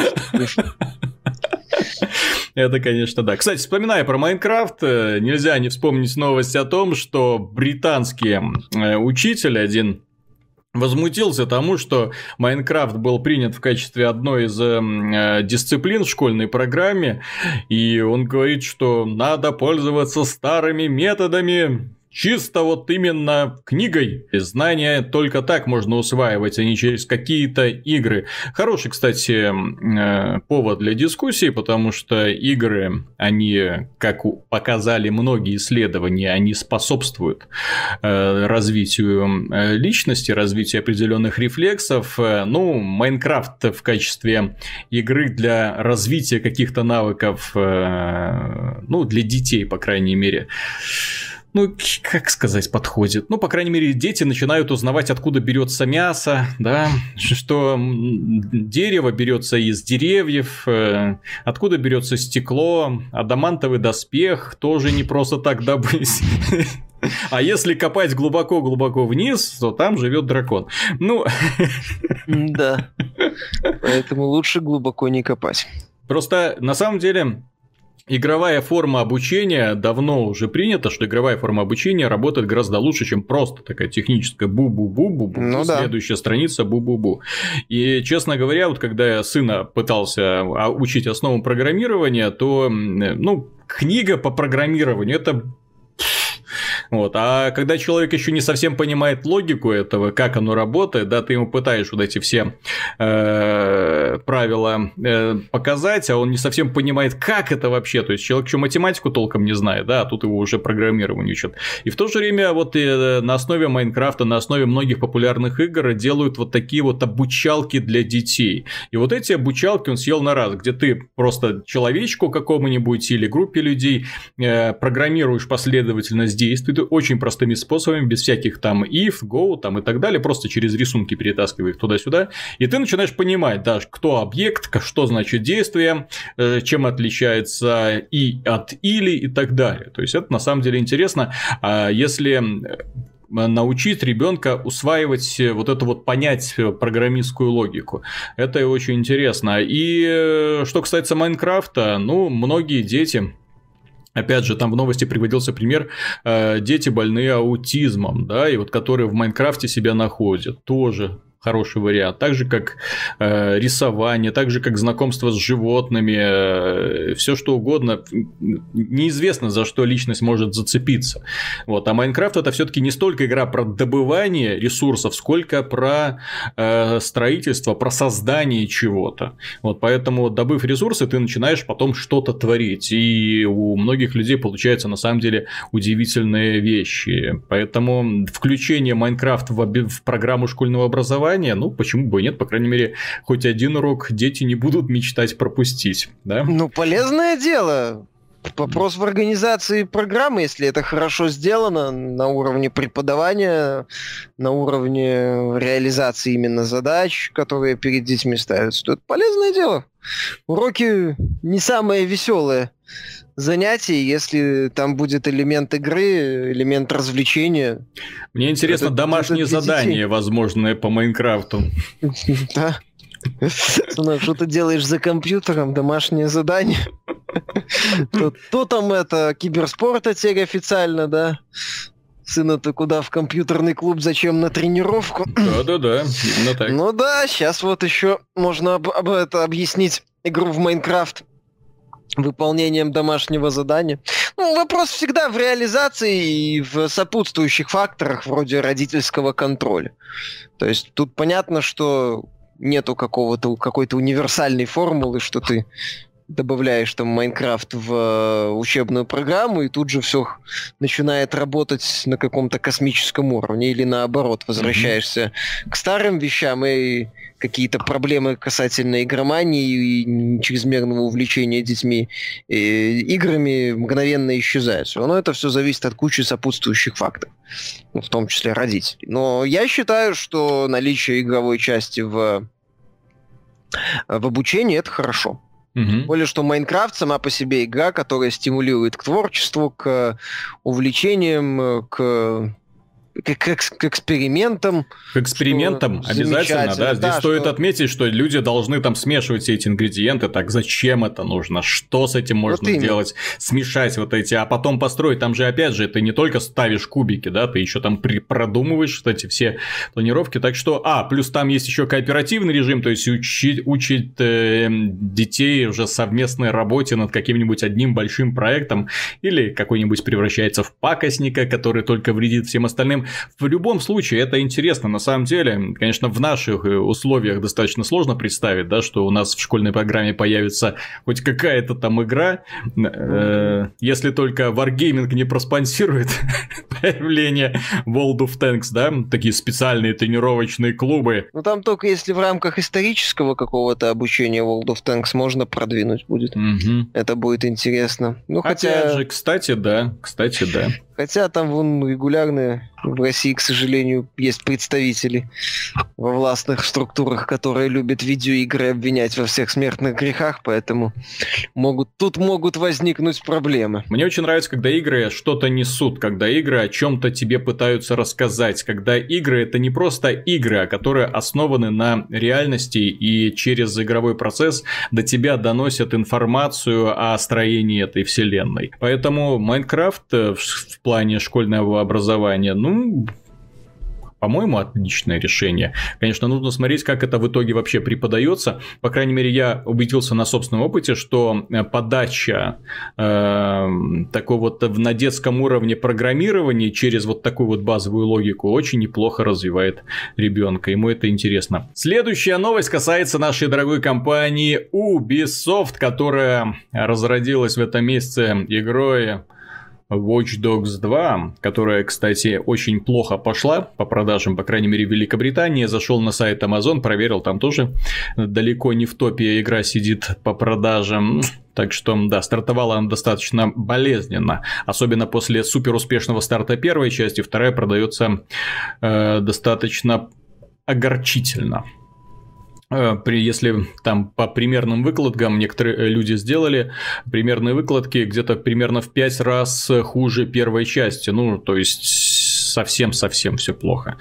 Это, конечно, да. Кстати, вспоминая про Minecraft, э, нельзя не вспомнить новость о том, что британский э, учитель один возмутился тому, что Minecraft был принят в качестве одной из э, дисциплин в школьной программе, и он говорит, что надо пользоваться старыми методами, чисто вот именно книгой. Знания только так можно усваивать, а не через какие-то игры. Хороший, кстати, э, повод для дискуссии, потому что игры, они, как показали многие исследования, они способствуют э, развитию э, личности, развитию определенных рефлексов. Ну, Майнкрафт в качестве игры для развития каких-то навыков, ну, для детей, по крайней мере, ну, как сказать, подходит. Ну, по крайней мере, дети начинают узнавать, откуда берется мясо, да, что дерево берется из деревьев, э, откуда берется стекло, адамантовый доспех тоже не просто так добыть. А если копать глубоко-глубоко вниз, то там живет дракон. Ну... Да. Поэтому лучше глубоко не копать. Просто на самом деле игровая форма обучения давно уже принята, что игровая форма обучения работает гораздо лучше, чем просто такая техническая бу-бу-бу-бу-бу, ну, следующая да. страница бу-бу-бу. И, честно говоря, вот когда я сына пытался а, учить основам программирования, то, ну, книга по программированию это вот. А когда человек еще не совсем понимает логику этого, как оно работает, да, ты ему пытаешь вот эти все э, правила э, показать, а он не совсем понимает, как это вообще. То есть человек еще математику толком не знает, да, а тут его уже программирование учат. И в то же время вот э, на основе Майнкрафта, на основе многих популярных игр делают вот такие вот обучалки для детей. И вот эти обучалки он съел на раз, где ты просто человечку какому-нибудь или группе людей э, программируешь последовательность действий, очень простыми способами, без всяких там if, go там и так далее, просто через рисунки перетаскивая их туда-сюда, и ты начинаешь понимать, да, кто объект, что значит действие, э, чем отличается и от или и так далее. То есть это на самом деле интересно, а если научить ребенка усваивать вот это вот понять программистскую логику. Это очень интересно. И э, что касается Майнкрафта, ну, многие дети Опять же, там в новости приводился пример э, дети больные аутизмом, да, и вот которые в Майнкрафте себя находят, тоже хороший вариант. Так же, как э, рисование, так же, как знакомство с животными, э, все что угодно. Неизвестно, за что личность может зацепиться. Вот. А Майнкрафт это все-таки не столько игра про добывание ресурсов, сколько про э, строительство, про создание чего-то. Вот. Поэтому, добыв ресурсы, ты начинаешь потом что-то творить. И у многих людей получаются на самом деле удивительные вещи. Поэтому включение Майнкрафт в, в программу школьного образования образования, ну, почему бы и нет, по крайней мере, хоть один урок дети не будут мечтать пропустить, да? Ну, полезное дело. Вопрос в организации программы, если это хорошо сделано на уровне преподавания, на уровне реализации именно задач, которые перед детьми ставятся, то это полезное дело. Уроки не самое веселое занятий, если там будет элемент игры, элемент развлечения. Мне интересно, это, домашние это задания, возможные по Майнкрафту. Да. Что ты делаешь за компьютером, домашнее задание. То там это, киберспорта теперь официально, да? Сына ты куда в компьютерный клуб, зачем на тренировку? Да-да-да, именно так. Ну да, сейчас вот еще можно об, об это объяснить игру в Майнкрафт выполнением домашнего задания. Ну, вопрос всегда в реализации и в сопутствующих факторах вроде родительского контроля. То есть тут понятно, что нету какого-то какой-то универсальной формулы, что ты добавляешь там Майнкрафт в э, учебную программу, и тут же все начинает работать на каком-то космическом уровне, или наоборот, возвращаешься mm-hmm. к старым вещам, и какие-то проблемы касательно игромании и чрезмерного увлечения детьми и э, играми мгновенно исчезают. Но это все зависит от кучи сопутствующих факторов, ну, в том числе родителей. Но я считаю, что наличие игровой части в, в обучении это хорошо. Угу. Более что Майнкрафт сама по себе игра, которая стимулирует к творчеству, к увлечениям, к к, к, к экспериментам. К экспериментам, обязательно, да. Здесь да, стоит что... отметить, что люди должны там смешивать все эти ингредиенты. Так зачем это нужно? Что с этим можно вот сделать? Смешать вот эти, а потом построить. Там же, опять же, ты не только ставишь кубики, да, ты еще там при... продумываешь вот эти все планировки. Так что, а, плюс там есть еще кооперативный режим, то есть учить, учить э, детей уже совместной работе над каким-нибудь одним большим проектом, или какой-нибудь превращается в пакостника, который только вредит всем остальным. В любом случае, это интересно. На самом деле, конечно, в наших э, условиях достаточно сложно представить, да, что у нас в школьной программе появится хоть какая-то там игра, э, если только Wargaming не проспонсирует появления World of Tanks, да? Такие специальные тренировочные клубы. Ну там только если в рамках исторического какого-то обучения World of Tanks можно продвинуть будет. Угу. Это будет интересно. Ну хотя... Опять же, кстати, да. Кстати, да. Хотя там вон регулярно в России, к сожалению, есть представители во властных структурах, которые любят видеоигры обвинять во всех смертных грехах, поэтому могут, тут могут возникнуть проблемы. Мне очень нравится, когда игры что-то несут, когда игры о чем-то тебе пытаются рассказать, когда игры это не просто игры, а которые основаны на реальности и через игровой процесс до тебя доносят информацию о строении этой вселенной. Поэтому Майнкрафт в плане школьного образования, ну, по-моему, отличное решение. Конечно, нужно смотреть, как это в итоге вообще преподается. По крайней мере, я убедился на собственном опыте, что э, подача э, такой вот на детском уровне программирования через вот такую вот базовую логику очень неплохо развивает ребенка. Ему это интересно. Следующая новость касается нашей дорогой компании Ubisoft, которая разродилась в этом месяце игрой Watch Dogs 2, которая, кстати, очень плохо пошла по продажам, по крайней мере, в Великобритании. Зашел на сайт Amazon, проверил, там тоже далеко не в топе игра сидит по продажам. Так что, да, стартовала она достаточно болезненно. Особенно после супер успешного старта первой части, вторая продается э, достаточно огорчительно. Э, при, если там по примерным выкладкам некоторые э, люди сделали примерные выкладки где-то примерно в 5 раз хуже первой части. Ну, то есть совсем-совсем все плохо.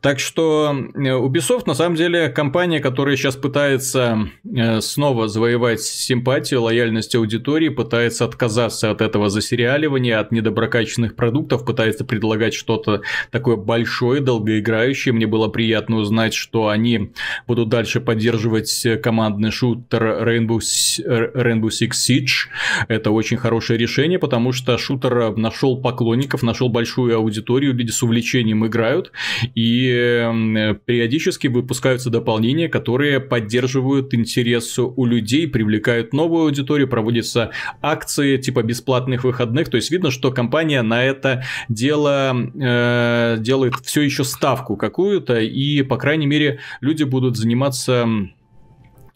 Так что э, Ubisoft на самом деле компания, которая сейчас пытается э, снова завоевать симпатию, лояльность аудитории, пытается отказаться от этого засериаливания, от недоброкачественных продуктов, пытается предлагать что-то такое большое, долгоиграющее. Мне было приятно узнать, что они будут дальше поддерживать командный шутер Rainbow, Rainbow Six Siege. Это очень хорошее решение, потому что шутер нашел поклонников, нашел большую аудиторию, люди с увлечением играют, и эм, периодически выпускаются дополнения, которые поддерживают интерес у людей, привлекают новую аудиторию, проводятся акции типа бесплатных выходных, то есть видно, что компания на это дело э, делает все еще ставку какую-то, и, по крайней мере, люди будут заниматься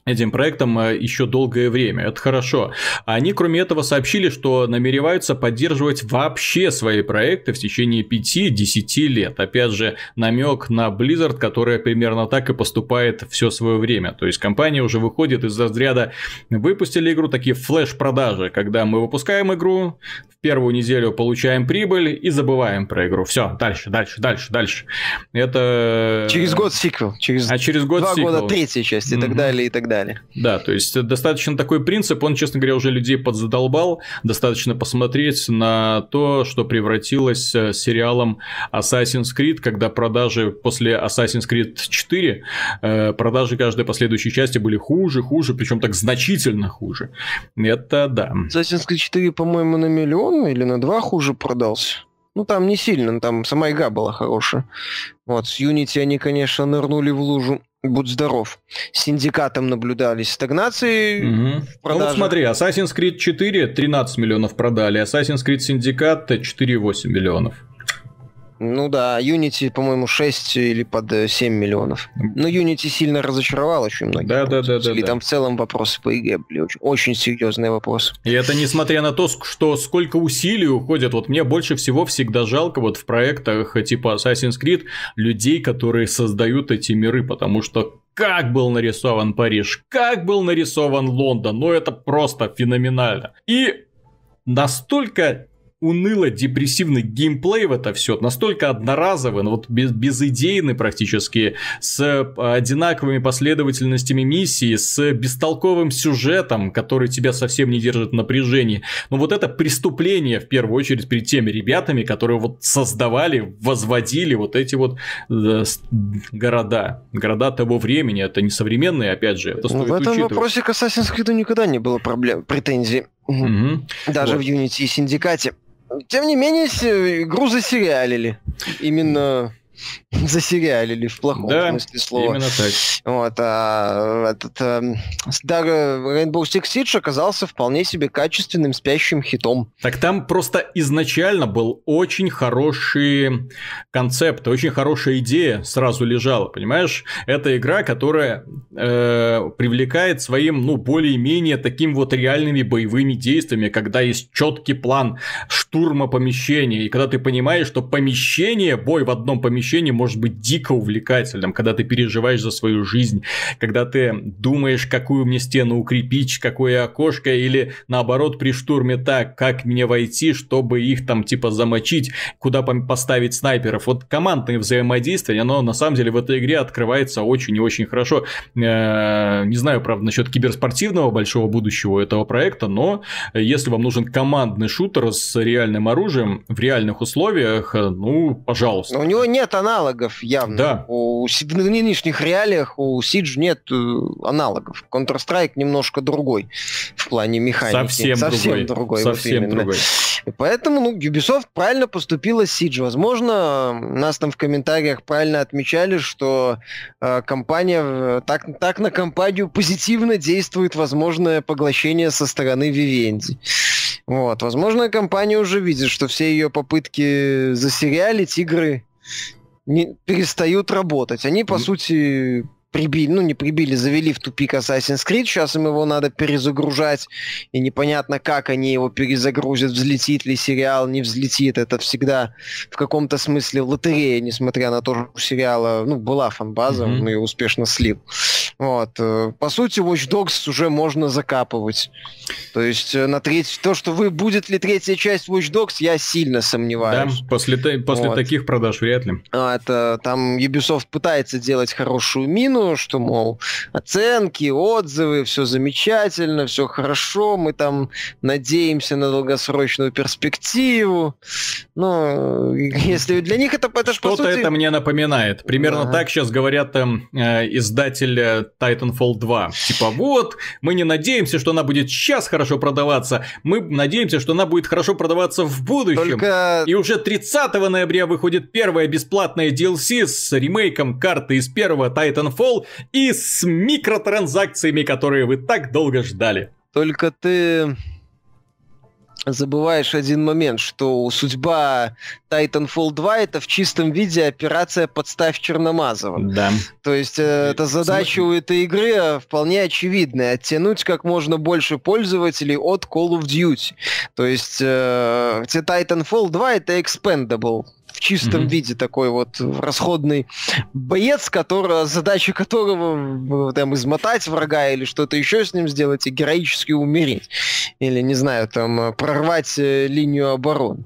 этим проектом э, еще долгое время. Это хорошо. Они, кроме этого, сообщили, что намереваются поддерживать вообще свои проекты в течение 5-10 лет. Опять же, намек на Blizzard, которая примерно так и поступает все свое время. То есть компания уже выходит из разряда выпустили игру, такие флеш-продажи, когда мы выпускаем игру, в первую неделю получаем прибыль и забываем про игру. Все, дальше, дальше, дальше, дальше. Это... Через год сиквел. Через... А через год Два сиквел. года третья часть и mm-hmm. так далее, и так далее далее. Да, то есть достаточно такой принцип, он, честно говоря, уже людей подзадолбал. Достаточно посмотреть на то, что превратилось э, сериалом Assassin's Creed, когда продажи после Assassin's Creed 4, э, продажи каждой последующей части были хуже, хуже, причем так значительно хуже. Это да. Assassin's Creed 4, по-моему, на миллион или на два хуже продался. Ну, там не сильно, там сама игра была хорошая. Вот, с Unity они, конечно, нырнули в лужу будь здоров. С синдикатом наблюдались стагнации угу. в Ну вот смотри, Assassin's Creed 4 13 миллионов продали, Assassin's Creed Syndicate 4,8 миллионов. Ну да, Unity, по-моему, 6 или под 7 миллионов. Но Unity сильно разочаровал очень многих. Да, да, да, да. И там в целом вопросы по игре были очень, очень серьезные вопросы. И это несмотря на то, что сколько усилий уходит. Вот мне больше всего всегда жалко вот в проектах типа Assassin's Creed людей, которые создают эти миры, потому что как был нарисован Париж, как был нарисован Лондон, ну это просто феноменально. И настолько уныло-депрессивный геймплей в это все, настолько одноразовый, ну вот без, безидейный практически, с э, одинаковыми последовательностями миссии, с бестолковым сюжетом, который тебя совсем не держит в напряжении. Но вот это преступление, в первую очередь, перед теми ребятами, которые вот создавали, возводили вот эти вот э, города. Города того времени, это не современные, опять же, это стоит В этом учитывать. вопросе к Assassin's Creed никогда не было проблем, претензий. Угу. Даже вот. в Unity и Синдикате. Тем не менее, игру засериалили. Именно засериалили в плохом да, смысле слова. именно так. Вот, а этот а, Rainbow Six Siege оказался вполне себе качественным спящим хитом. Так там просто изначально был очень хороший концепт, очень хорошая идея сразу лежала, понимаешь? Это игра, которая э, привлекает своим, ну, более-менее таким вот реальными боевыми действиями, когда есть четкий план штурма помещения, и когда ты понимаешь, что помещение, бой в одном помещении может быть дико увлекательным, когда ты переживаешь за свою жизнь, когда ты думаешь, какую мне стену укрепить, какое окошко, или наоборот при штурме так, как мне войти, чтобы их там типа замочить, куда поставить снайперов. Вот командное взаимодействие, оно на самом деле в этой игре открывается очень и очень хорошо. Э, не знаю, правда, насчет киберспортивного большого будущего этого проекта, но если вам нужен командный шутер с реальным оружием в реальных условиях, ну, пожалуйста. Но у него нет аналогов явно. Да. У, в нынешних реалиях у Siege нет э, аналогов. Counter-Strike немножко другой в плане механики. Совсем, Совсем другой. другой. Совсем вот другой. И поэтому ну, Ubisoft правильно поступила с Siege. Возможно, нас там в комментариях правильно отмечали, что э, компания так, так на компанию позитивно действует возможное поглощение со стороны Vivendi. Вот. Возможно, компания уже видит, что все ее попытки засериалить игры не, перестают работать. Они, по mm. сути, прибили, ну не прибили, завели в тупик Assassin's Creed, сейчас им его надо перезагружать, и непонятно, как они его перезагрузят, взлетит ли сериал, не взлетит, это всегда в каком-то смысле лотерея, несмотря на то, что у сериала, ну, была фанбаза, mm-hmm. он ее успешно слил. Вот. Э, по сути, Watch Dogs уже можно закапывать. То есть э, на треть... то, что вы будет ли третья часть Watch Dogs, я сильно сомневаюсь. Да, после, после вот. таких продаж вряд ли. А, это там Ubisoft пытается делать хорошую мину, что, мол, оценки, отзывы, все замечательно, все хорошо, мы там надеемся на долгосрочную перспективу. Но если для них это, это Что-то сути... это мне напоминает. Примерно да. так сейчас говорят там э, издатель Titanfall 2. Типа, вот, мы не надеемся, что она будет сейчас хорошо продаваться, мы надеемся, что она будет хорошо продаваться в будущем. Только... И уже 30 ноября выходит первая бесплатная DLC с ремейком карты из первого Titanfall и с микротранзакциями, которые вы так долго ждали. Только ты забываешь один момент, что судьба Titanfall 2 это в чистом виде операция «Подставь Черномазова». Да. То есть э, эта задача у этой игры вполне очевидная. Оттянуть как можно больше пользователей от Call of Duty. То есть э, Titanfall 2 это expendable в чистом mm-hmm. виде такой вот расходный боец, который, задача которого там измотать врага или что-то еще с ним сделать и героически умереть. Или, не знаю, там прорвать э, линию обороны.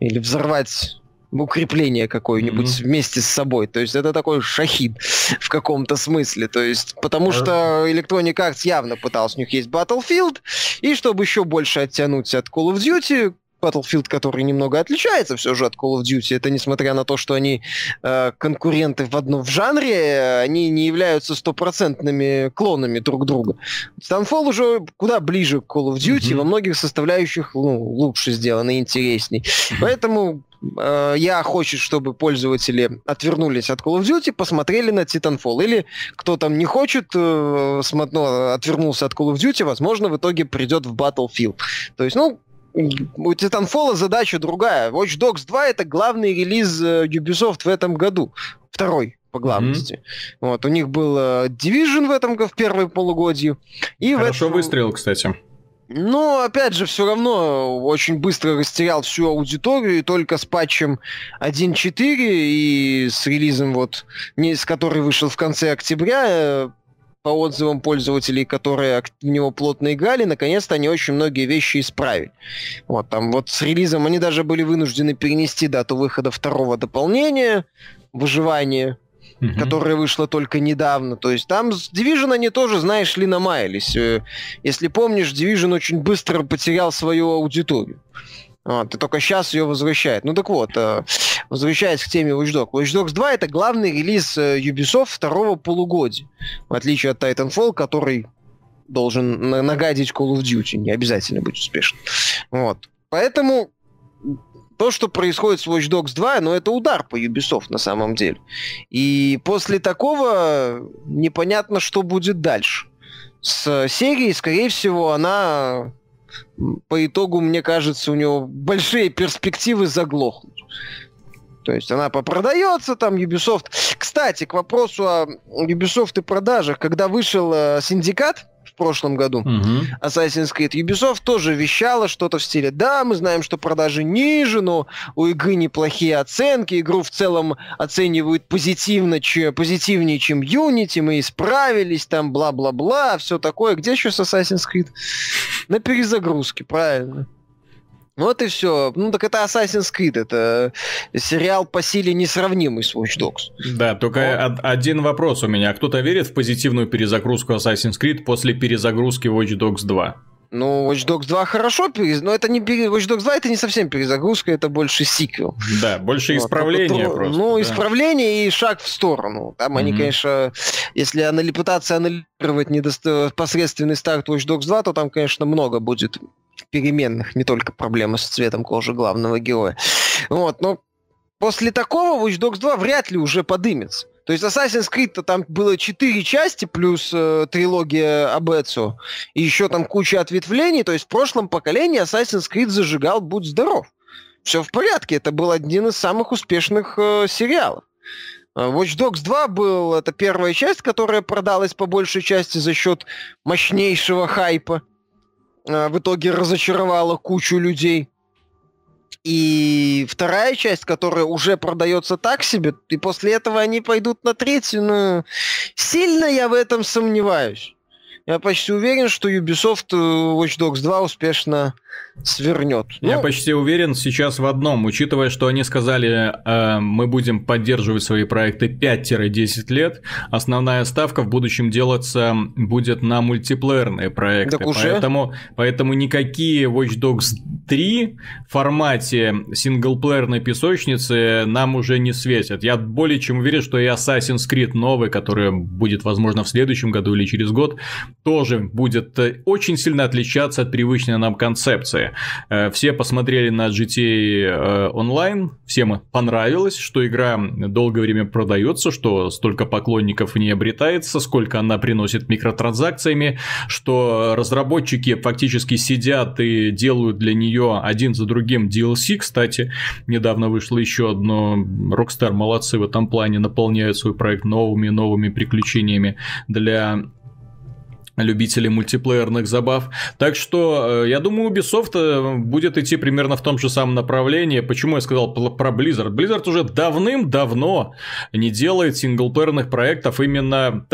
Или взорвать укрепление какое-нибудь mm-hmm. вместе с собой. То есть это такой шахид в каком-то смысле. То есть, потому что Electronic Arts явно пытался, у них есть Battlefield, и чтобы еще больше оттянуть от Call of Duty, Battlefield, который немного отличается все же от Call of Duty. Это несмотря на то, что они э, конкуренты в одном в жанре, они не являются стопроцентными клонами друг друга. Titanfall уже куда ближе к Call of Duty, mm-hmm. во многих составляющих ну, лучше сделано и интересней. Поэтому э, я хочу, чтобы пользователи отвернулись от Call of Duty, посмотрели на Titanfall. Или кто там не хочет, э, ну, отвернулся от Call of Duty, возможно, в итоге придет в Battlefield. То есть, ну, у Titanfall задача другая. Watch Dogs 2 это главный релиз э, Ubisoft в этом году. Второй по главности. Mm-hmm. Вот, у них был э, Division в этом в первой полугодии. И Хорошо в этом... выстрелил, кстати. Но, опять же, все равно очень быстро растерял всю аудиторию, и только с патчем 1.4 и с релизом, вот, не, с который вышел в конце октября, э, по отзывам пользователей, которые в него плотно играли, наконец-то они очень многие вещи исправили. Вот, там вот с релизом они даже были вынуждены перенести дату выхода второго дополнения, выживание, mm-hmm. которое вышло только недавно. То есть там с Division они тоже, знаешь ли, намаялись. Э, если помнишь, Division очень быстро потерял свою аудиторию. Вот, и только сейчас ее возвращает. Ну так вот, э, возвращаясь к теме Watch Dogs. Watch Dogs 2 это главный релиз э, Ubisoft второго полугодия. В отличие от Titanfall, который должен нагадить Call of Duty, не обязательно быть успешным. Вот. Поэтому то, что происходит с Watch Dogs 2, ну, это удар по Ubisoft на самом деле. И после такого непонятно, что будет дальше. С серией, скорее всего, она по итогу, мне кажется, у него большие перспективы заглохнуть. То есть она попродается, там Ubisoft. Кстати, к вопросу о Ubisoft и продажах, когда вышел э, Syndicate, в прошлом году, угу. Assassin's Creed. Ubisoft тоже вещала что-то в стиле, да, мы знаем, что продажи ниже, но у игры неплохие оценки, игру в целом оценивают позитивно, че, позитивнее, чем Unity, мы исправились, там бла-бла-бла, все такое. Где еще с Assassin's Creed? На перезагрузке, правильно. Вот и все. Ну так это Assassin's Creed, это сериал по силе несравнимый с Watch Dogs. Да, только вот. один вопрос у меня. Кто-то верит в позитивную перезагрузку Assassin's Creed после перезагрузки Watch Dogs 2? Ну, Watch Dogs 2 хорошо, но это не Watch Dogs 2 это не совсем перезагрузка, это больше сиквел. Да, больше вот, исправление это, просто. Ну, да. исправление и шаг в сторону. Там mm-hmm. они, конечно, если анали- пытаться анализировать недоста- посредственный старт Watch Dogs 2, то там, конечно, много будет переменных, не только проблемы с цветом кожи главного героя. Вот, но после такого Watch Dogs 2 вряд ли уже подымется. То есть Assassin's Creed там было четыре части плюс э, трилогия об Эцио, и еще там куча ответвлений. То есть в прошлом поколении Assassin's Creed зажигал «Будь здоров». Все в порядке, это был один из самых успешных э, сериалов. Э, Watch Dogs 2 был, это первая часть, которая продалась по большей части за счет мощнейшего хайпа. Э, в итоге разочаровала кучу людей. И вторая часть, которая уже продается так себе, и после этого они пойдут на третью, но сильно я в этом сомневаюсь. Я почти уверен, что Ubisoft э, Watch Dogs 2 успешно свернет. Я ну, почти уверен сейчас в одном, учитывая, что они сказали, э, мы будем поддерживать свои проекты 5-10 лет, основная ставка в будущем делаться будет на мультиплеерные проекты. Так уже? Поэтому, поэтому никакие Watch Dogs 3 в формате синглплеерной песочницы нам уже не светят. Я более чем уверен, что и Assassin's Creed новый, который будет, возможно, в следующем году или через год, тоже будет э, очень сильно отличаться от привычной нам концепции. Э, все посмотрели на GTA Online, э, всем понравилось, что игра долгое время продается, что столько поклонников не обретается, сколько она приносит микротранзакциями, что разработчики фактически сидят и делают для нее один за другим DLC. Кстати, недавно вышло еще одно. Rockstar молодцы в этом плане, наполняют свой проект новыми новыми приключениями для любителей мультиплеерных забав. Так что, э, я думаю, Ubisoft э, будет идти примерно в том же самом направлении. Почему я сказал про Blizzard? Blizzard уже давным-давно не делает синглплеерных проектов именно...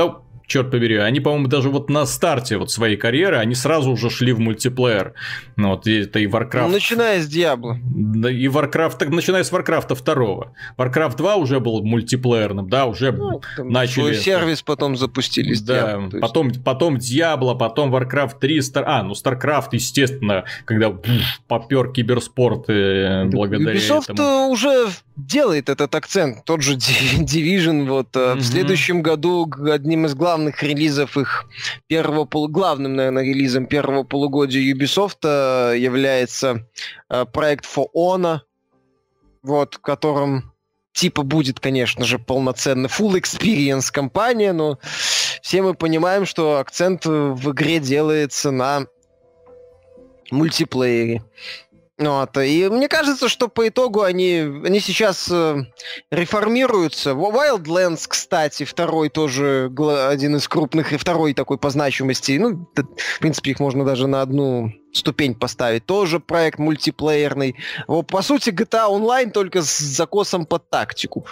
черт побери, они, по-моему, даже вот на старте вот своей карьеры, они сразу уже шли в мультиплеер. Ну, вот это и Warcraft. Ну, начиная с Диабло. Да, и Warcraft, так, начиная с Warcraft 2. Warcraft 2 уже был мультиплеерным, да, уже ну, начали... Свой сервис потом запустили с Да, Diablo, есть... потом, потом Diablo, потом Warcraft 3, Star... а, ну, StarCraft, естественно, когда пфф, попер киберспорт э, благодаря Ubisoft этому. уже делает этот акцент. Тот же Division вот mm-hmm. в следующем году одним из главных релизов их первого полу... главным, наверное, релизом первого полугодия Ubisoft э, является э, проект For Honor, вот, которым типа будет, конечно же, полноценно full experience компания, но все мы понимаем, что акцент в игре делается на мультиплеере. Вот. И мне кажется, что по итогу они, они сейчас э, реформируются. Wildlands, кстати, второй тоже один из крупных, и второй такой по значимости. Ну, в принципе, их можно даже на одну ступень поставить. Тоже проект мультиплеерный. По сути, GTA Online только с закосом под тактику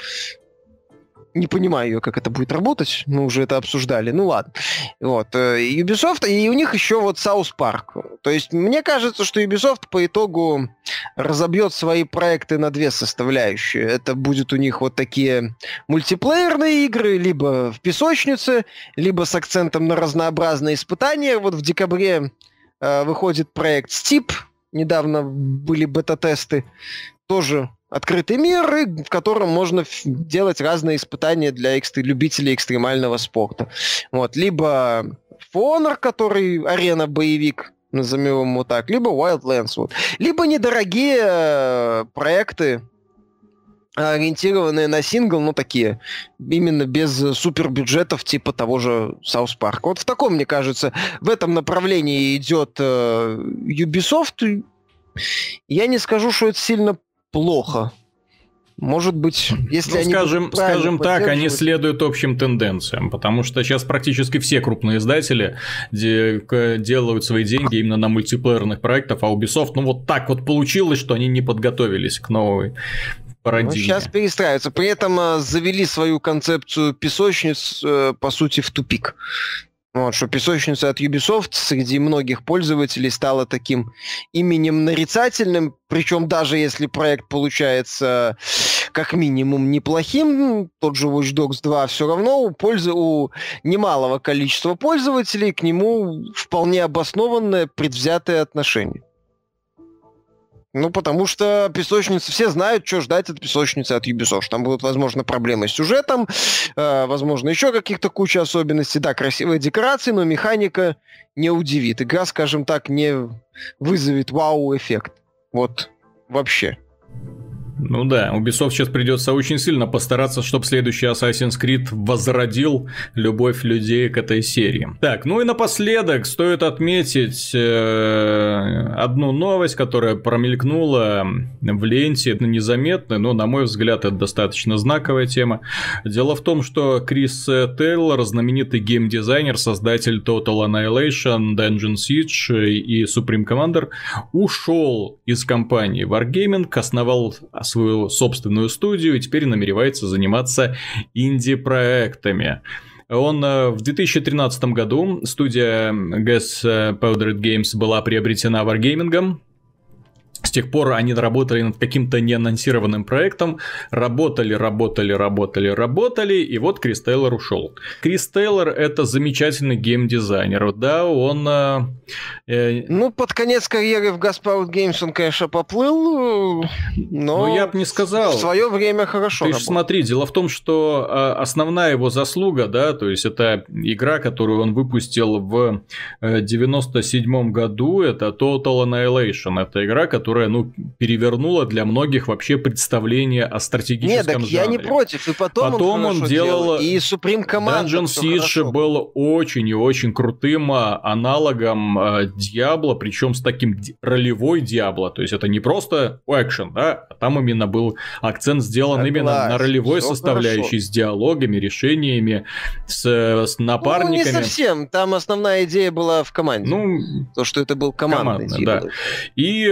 не понимаю ее, как это будет работать. Мы уже это обсуждали. Ну ладно. Вот. Э, Ubisoft, и у них еще вот South Park. То есть мне кажется, что Ubisoft по итогу разобьет свои проекты на две составляющие. Это будет у них вот такие мультиплеерные игры, либо в песочнице, либо с акцентом на разнообразные испытания. Вот в декабре э, выходит проект Steep. Недавно были бета-тесты. Тоже открытый мир, в котором можно делать разные испытания для экстр- любителей экстремального спорта. Вот. Либо Фонор, который арена-боевик, назовем его так, либо Wildlands. Вот. Либо недорогие э, проекты, ориентированные на сингл, ну, такие, именно без супербюджетов типа того же South Park. Вот в таком, мне кажется, в этом направлении идет э, Ubisoft. Я не скажу, что это сильно плохо. Может быть, если ну, они скажем, скажем так, они следуют общим тенденциям, потому что сейчас практически все крупные издатели де- делают свои деньги именно на мультиплеерных проектах, а Ubisoft, ну вот так вот получилось, что они не подготовились к новой парадигме. Ну, сейчас перестраиваются. При этом э, завели свою концепцию песочниц, э, по сути, в тупик. Вот, что песочница от Ubisoft среди многих пользователей стала таким именем нарицательным, причем даже если проект получается как минимум неплохим, тот же Watch Dogs 2 все равно у, пользы, у немалого количества пользователей к нему вполне обоснованное предвзятое отношение. Ну, потому что песочница, все знают, что ждать от песочницы от Ubisoft. Там будут, возможно, проблемы с сюжетом, э, возможно, еще каких-то куча особенностей. Да, красивые декорации, но механика не удивит. Игра, скажем так, не вызовет вау-эффект. Вот вообще. Ну да, Ubisoft сейчас придется очень сильно постараться, чтобы следующий Assassin's Creed возродил любовь людей к этой серии. Так, ну и напоследок стоит отметить э, одну новость, которая промелькнула в ленте, незаметно, но на мой взгляд это достаточно знаковая тема. Дело в том, что Крис Тейлор, знаменитый геймдизайнер, создатель Total Annihilation, Dungeon Siege и Supreme Commander, ушел из компании Wargaming, основал свою собственную студию и теперь намеревается заниматься инди-проектами. Он э, в 2013 году студия Gas Powdered Games была приобретена Wargaming, с тех пор они работали над каким-то неанонсированным проектом, работали, работали, работали, работали, и вот Крис Тейлор ушел. Крис Тейлор это замечательный геймдизайнер, да, он... Э, э ну, под конец карьеры в Gaspout Games он, конечно, поплыл, но... Ну, я бы не сказал. В свое время хорошо Ты смотри, дело в том, что э, основная его заслуга, да, то есть это игра, которую он выпустил в 97 э, году, это Total Annihilation, это игра, которая которая, ну, перевернула для многих вообще представление о стратегическом Нет, так жанре. я не против, и потом, потом он, он делал... И Supreme Command. Dungeon Siege был очень и очень крутым а, аналогом э, Диабло, причем с таким ролевой Диабло, то есть это не просто экшен, да, а там именно был акцент сделан Согласен, именно на ролевой составляющей, хорошо. с диалогами, решениями, с, с напарниками. Ну, не совсем, там основная идея была в команде. Ну, то, что это был командный командный, да. И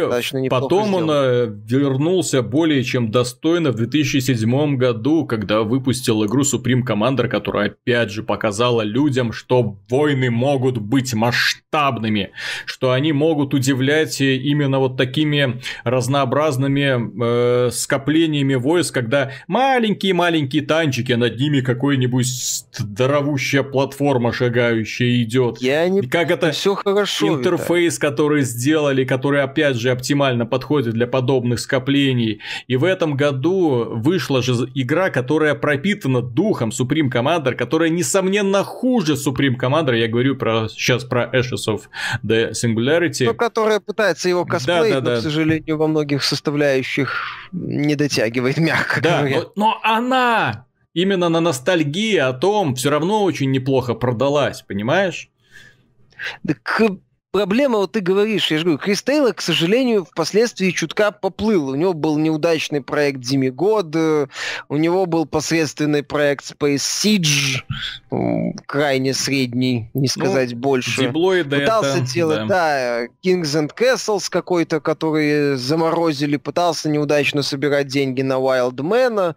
Потом он э, вернулся более чем достойно в 2007 году, когда выпустил игру Supreme Commander, которая опять же показала людям, что войны могут быть масштабными, что они могут удивлять именно вот такими разнообразными э, скоплениями войск, когда маленькие-маленькие танчики, а над ними какой-нибудь здоровущая платформа шагающая идет. Я не... как это все хорошо. Интерфейс, Виталий. который сделали, который опять же оптимально оптимально подходит для подобных скоплений. И в этом году вышла же игра, которая пропитана духом Supreme Commander, которая, несомненно, хуже Supreme Commander. Я говорю про, сейчас про Ashes of the Singularity. Ну, которая пытается его косплеить, да, да, но, да. к сожалению, во многих составляющих не дотягивает, мягко да, говоря. Но, но она именно на ностальгии о том все равно очень неплохо продалась, понимаешь? Так проблема, вот ты говоришь, я же говорю, Крис Тейлор, к сожалению, впоследствии чутка поплыл. У него был неудачный проект Демигод, у него был посредственный проект Space Siege, крайне средний, не сказать ну, больше. Пытался это, делать, да. да, Kings and Castles какой-то, который заморозили, пытался неудачно собирать деньги на Wildman.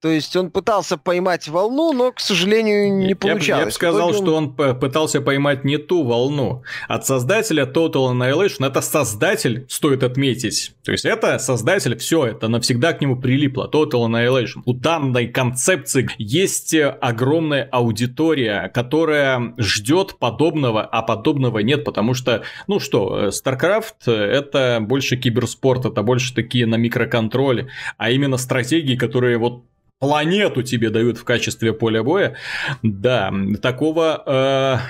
То есть он пытался поймать волну, но, к сожалению, не получалось. Я, я бы сказал, что он пытался поймать не ту волну. От создателя Total Annihilation это создатель, стоит отметить. То есть это создатель, все, это навсегда к нему прилипло. Total Annihilation. У данной концепции есть огромная аудитория, которая ждет подобного, а подобного нет, потому что, ну что, StarCraft это больше киберспорт, это больше такие на микроконтроле, а именно стратегии, которые вот планету тебе дают в качестве поля боя. Да, такого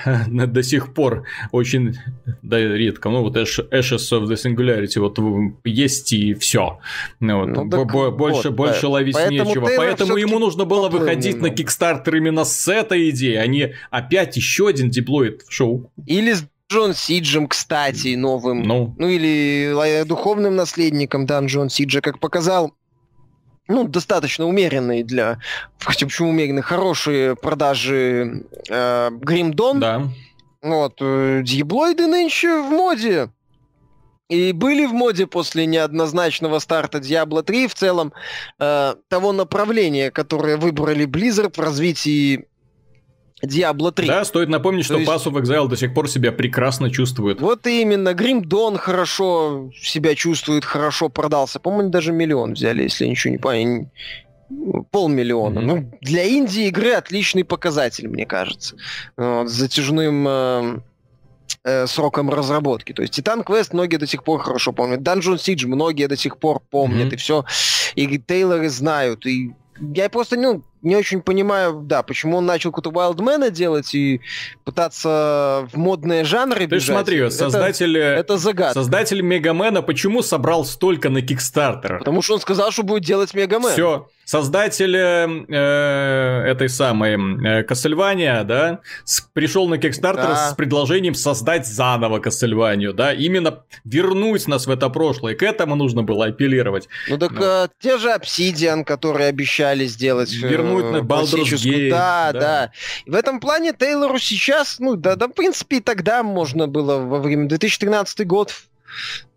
э, до сих пор очень да, редко. Ну, вот Ashes of the Singularity вот есть и все. Ну, вот. ну, больше, вот, больше да. ловить Поэтому нечего. Поэтому ему нужно было выходить на Kickstarter именно с этой идеей, а не опять еще один диплоид шоу. Или с Джон Сиджем, кстати, новым. Ну. ну или духовным наследником Дан Джон Сиджа, как показал ну, достаточно умеренные для... Хотя почему умеренные? Хорошие продажи э, Гримдон. Да. Вот. Э, Диаблоиды нынче в моде. И были в моде после неоднозначного старта Diablo 3 в целом э, того направления, которое выбрали Blizzard в развитии Diablo 3. Да, стоит напомнить, что есть... Pass of Exile до сих пор себя прекрасно чуствует. Вот именно, Grim Dawn хорошо себя чувствует, хорошо продался. По-моему, даже миллион взяли, если я ничего не понял. Полмиллиона. Mm-hmm. Ну, для Индии игры отличный показатель, мне кажется. Вот, с затяжным э, э, сроком разработки. То есть Titan Quest многие до сих пор хорошо помнят. Dungeon Siege многие до сих пор помнят. Mm-hmm. И все. И Тейлоры знают. И я просто, ну, не очень понимаю, да, почему он начал какого-то Wildman делать и пытаться в модные жанры Ты бежать. смотри, создатель... Это, это загадка. Создатель Мегамена почему собрал столько на Кикстартер? Потому что он сказал, что будет делать Мегамен. Все. Создатель э, этой самой э, да, с, пришел на Kickstarter да. с предложением создать заново Castlevania, да, именно вернуть нас в это прошлое. К этому нужно было апеллировать. Ну так ну. Э, те же Obsidian, которые обещали сделать... Вернуть вернуть на Baldur's Gate. Да, да, в этом плане Тейлору сейчас, ну, да, да, в принципе, и тогда можно было во время 2013 год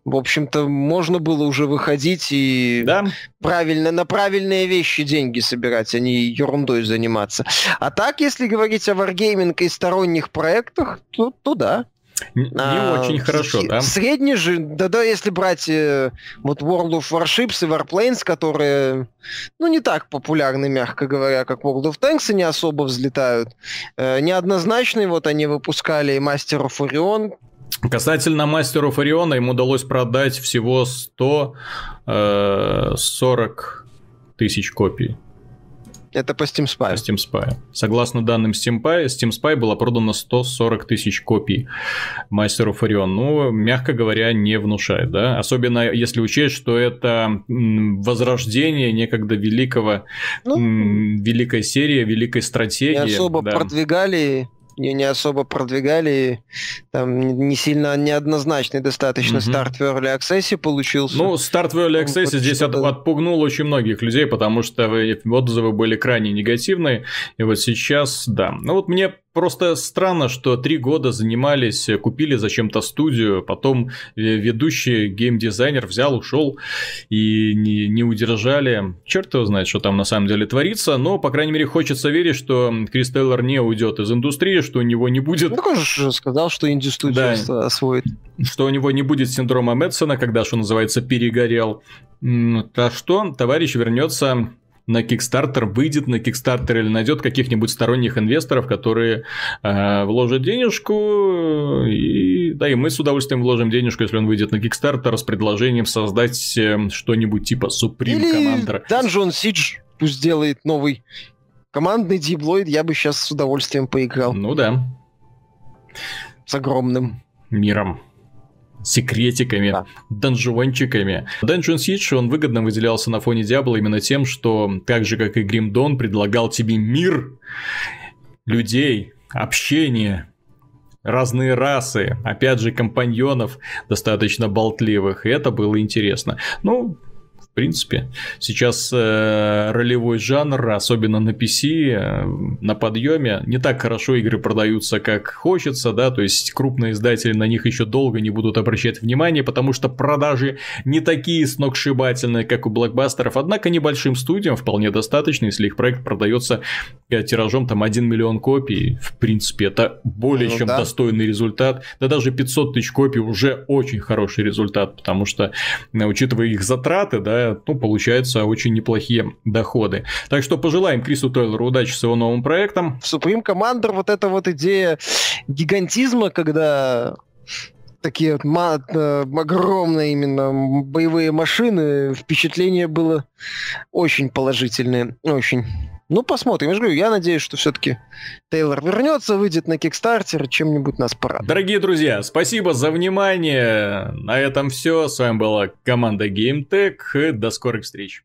в общем-то, можно было уже выходить и да? правильно, на правильные вещи деньги собирать, а не ерундой заниматься. А так, если говорить о Wargaming и сторонних проектах, то, то да. Не а, очень хорошо, да? Средний же, да-да, если брать э, вот World of Warships и Warplanes, которые, ну, не так популярны, мягко говоря, как World of Tanks, и не особо взлетают. Э, неоднозначные вот они выпускали и Master of Orion, Касательно Master of Orion, им удалось продать всего 140 э, тысяч копий. Это по Steam Spy. По Steam Spy. Согласно данным Steam Spy, Steam Spy было продано 140 тысяч копий of Orion. Ну, мягко говоря, не внушает, да? Особенно если учесть, что это возрождение некогда великого, ну, великой серии, великой стратегии. Не особо да. продвигали не, не особо продвигали, там не сильно неоднозначный достаточно угу. старт в Early Access получился. Ну, старт в Early Access вот здесь от, отпугнул очень многих людей, потому что отзывы были крайне негативные, и вот сейчас, да. Ну вот мне Просто странно, что три года занимались, купили зачем-то студию, потом ведущий геймдизайнер взял, ушел и не, не удержали. Черт его знает, что там на самом деле творится, но, по крайней мере, хочется верить, что Крис Тейлор не уйдет из индустрии, что у него не будет... Ну, он же сказал, что инди-студию да. освоит. Что у него не будет синдрома Мэтсона, когда, что называется, перегорел. А что, товарищ вернется на Kickstarter, выйдет на Kickstarter или найдет каких-нибудь сторонних инвесторов, которые э, вложат денежку, и да, и мы с удовольствием вложим денежку, если он выйдет на Kickstarter с предложением создать э, что-нибудь типа Supreme или Commander. Dungeon Siege пусть сделает новый командный диблоид, я бы сейчас с удовольствием поиграл. Ну да. С огромным миром секретиками, да. данжончиками. Dungeon Siege, он выгодно выделялся на фоне Diablo именно тем, что, так же как и Grim Dawn, предлагал тебе мир людей, общение, разные расы, опять же, компаньонов достаточно болтливых, и это было интересно. Ну, в принципе. Сейчас э, ролевой жанр, особенно на PC, э, на подъеме. Не так хорошо игры продаются, как хочется, да, то есть крупные издатели на них еще долго не будут обращать внимание, потому что продажи не такие сногсшибательные, как у блокбастеров, однако небольшим студиям вполне достаточно, если их проект продается э, тиражом там 1 миллион копий, в принципе, это более ну, чем да. достойный результат, да даже 500 тысяч копий уже очень хороший результат, потому что, э, учитывая их затраты, да, ну, получаются очень неплохие доходы. Так что пожелаем Крису Тейлору удачи с его новым проектом. Supreme Commander, вот эта вот идея гигантизма, когда такие вот ма- э, огромные именно боевые машины, впечатление было очень положительное, очень. Ну, посмотрим. Я же говорю, я надеюсь, что все-таки Тейлор вернется, выйдет на Кикстартер, чем-нибудь нас порадует. Дорогие друзья, спасибо за внимание. На этом все. С вами была команда GameTech. До скорых встреч.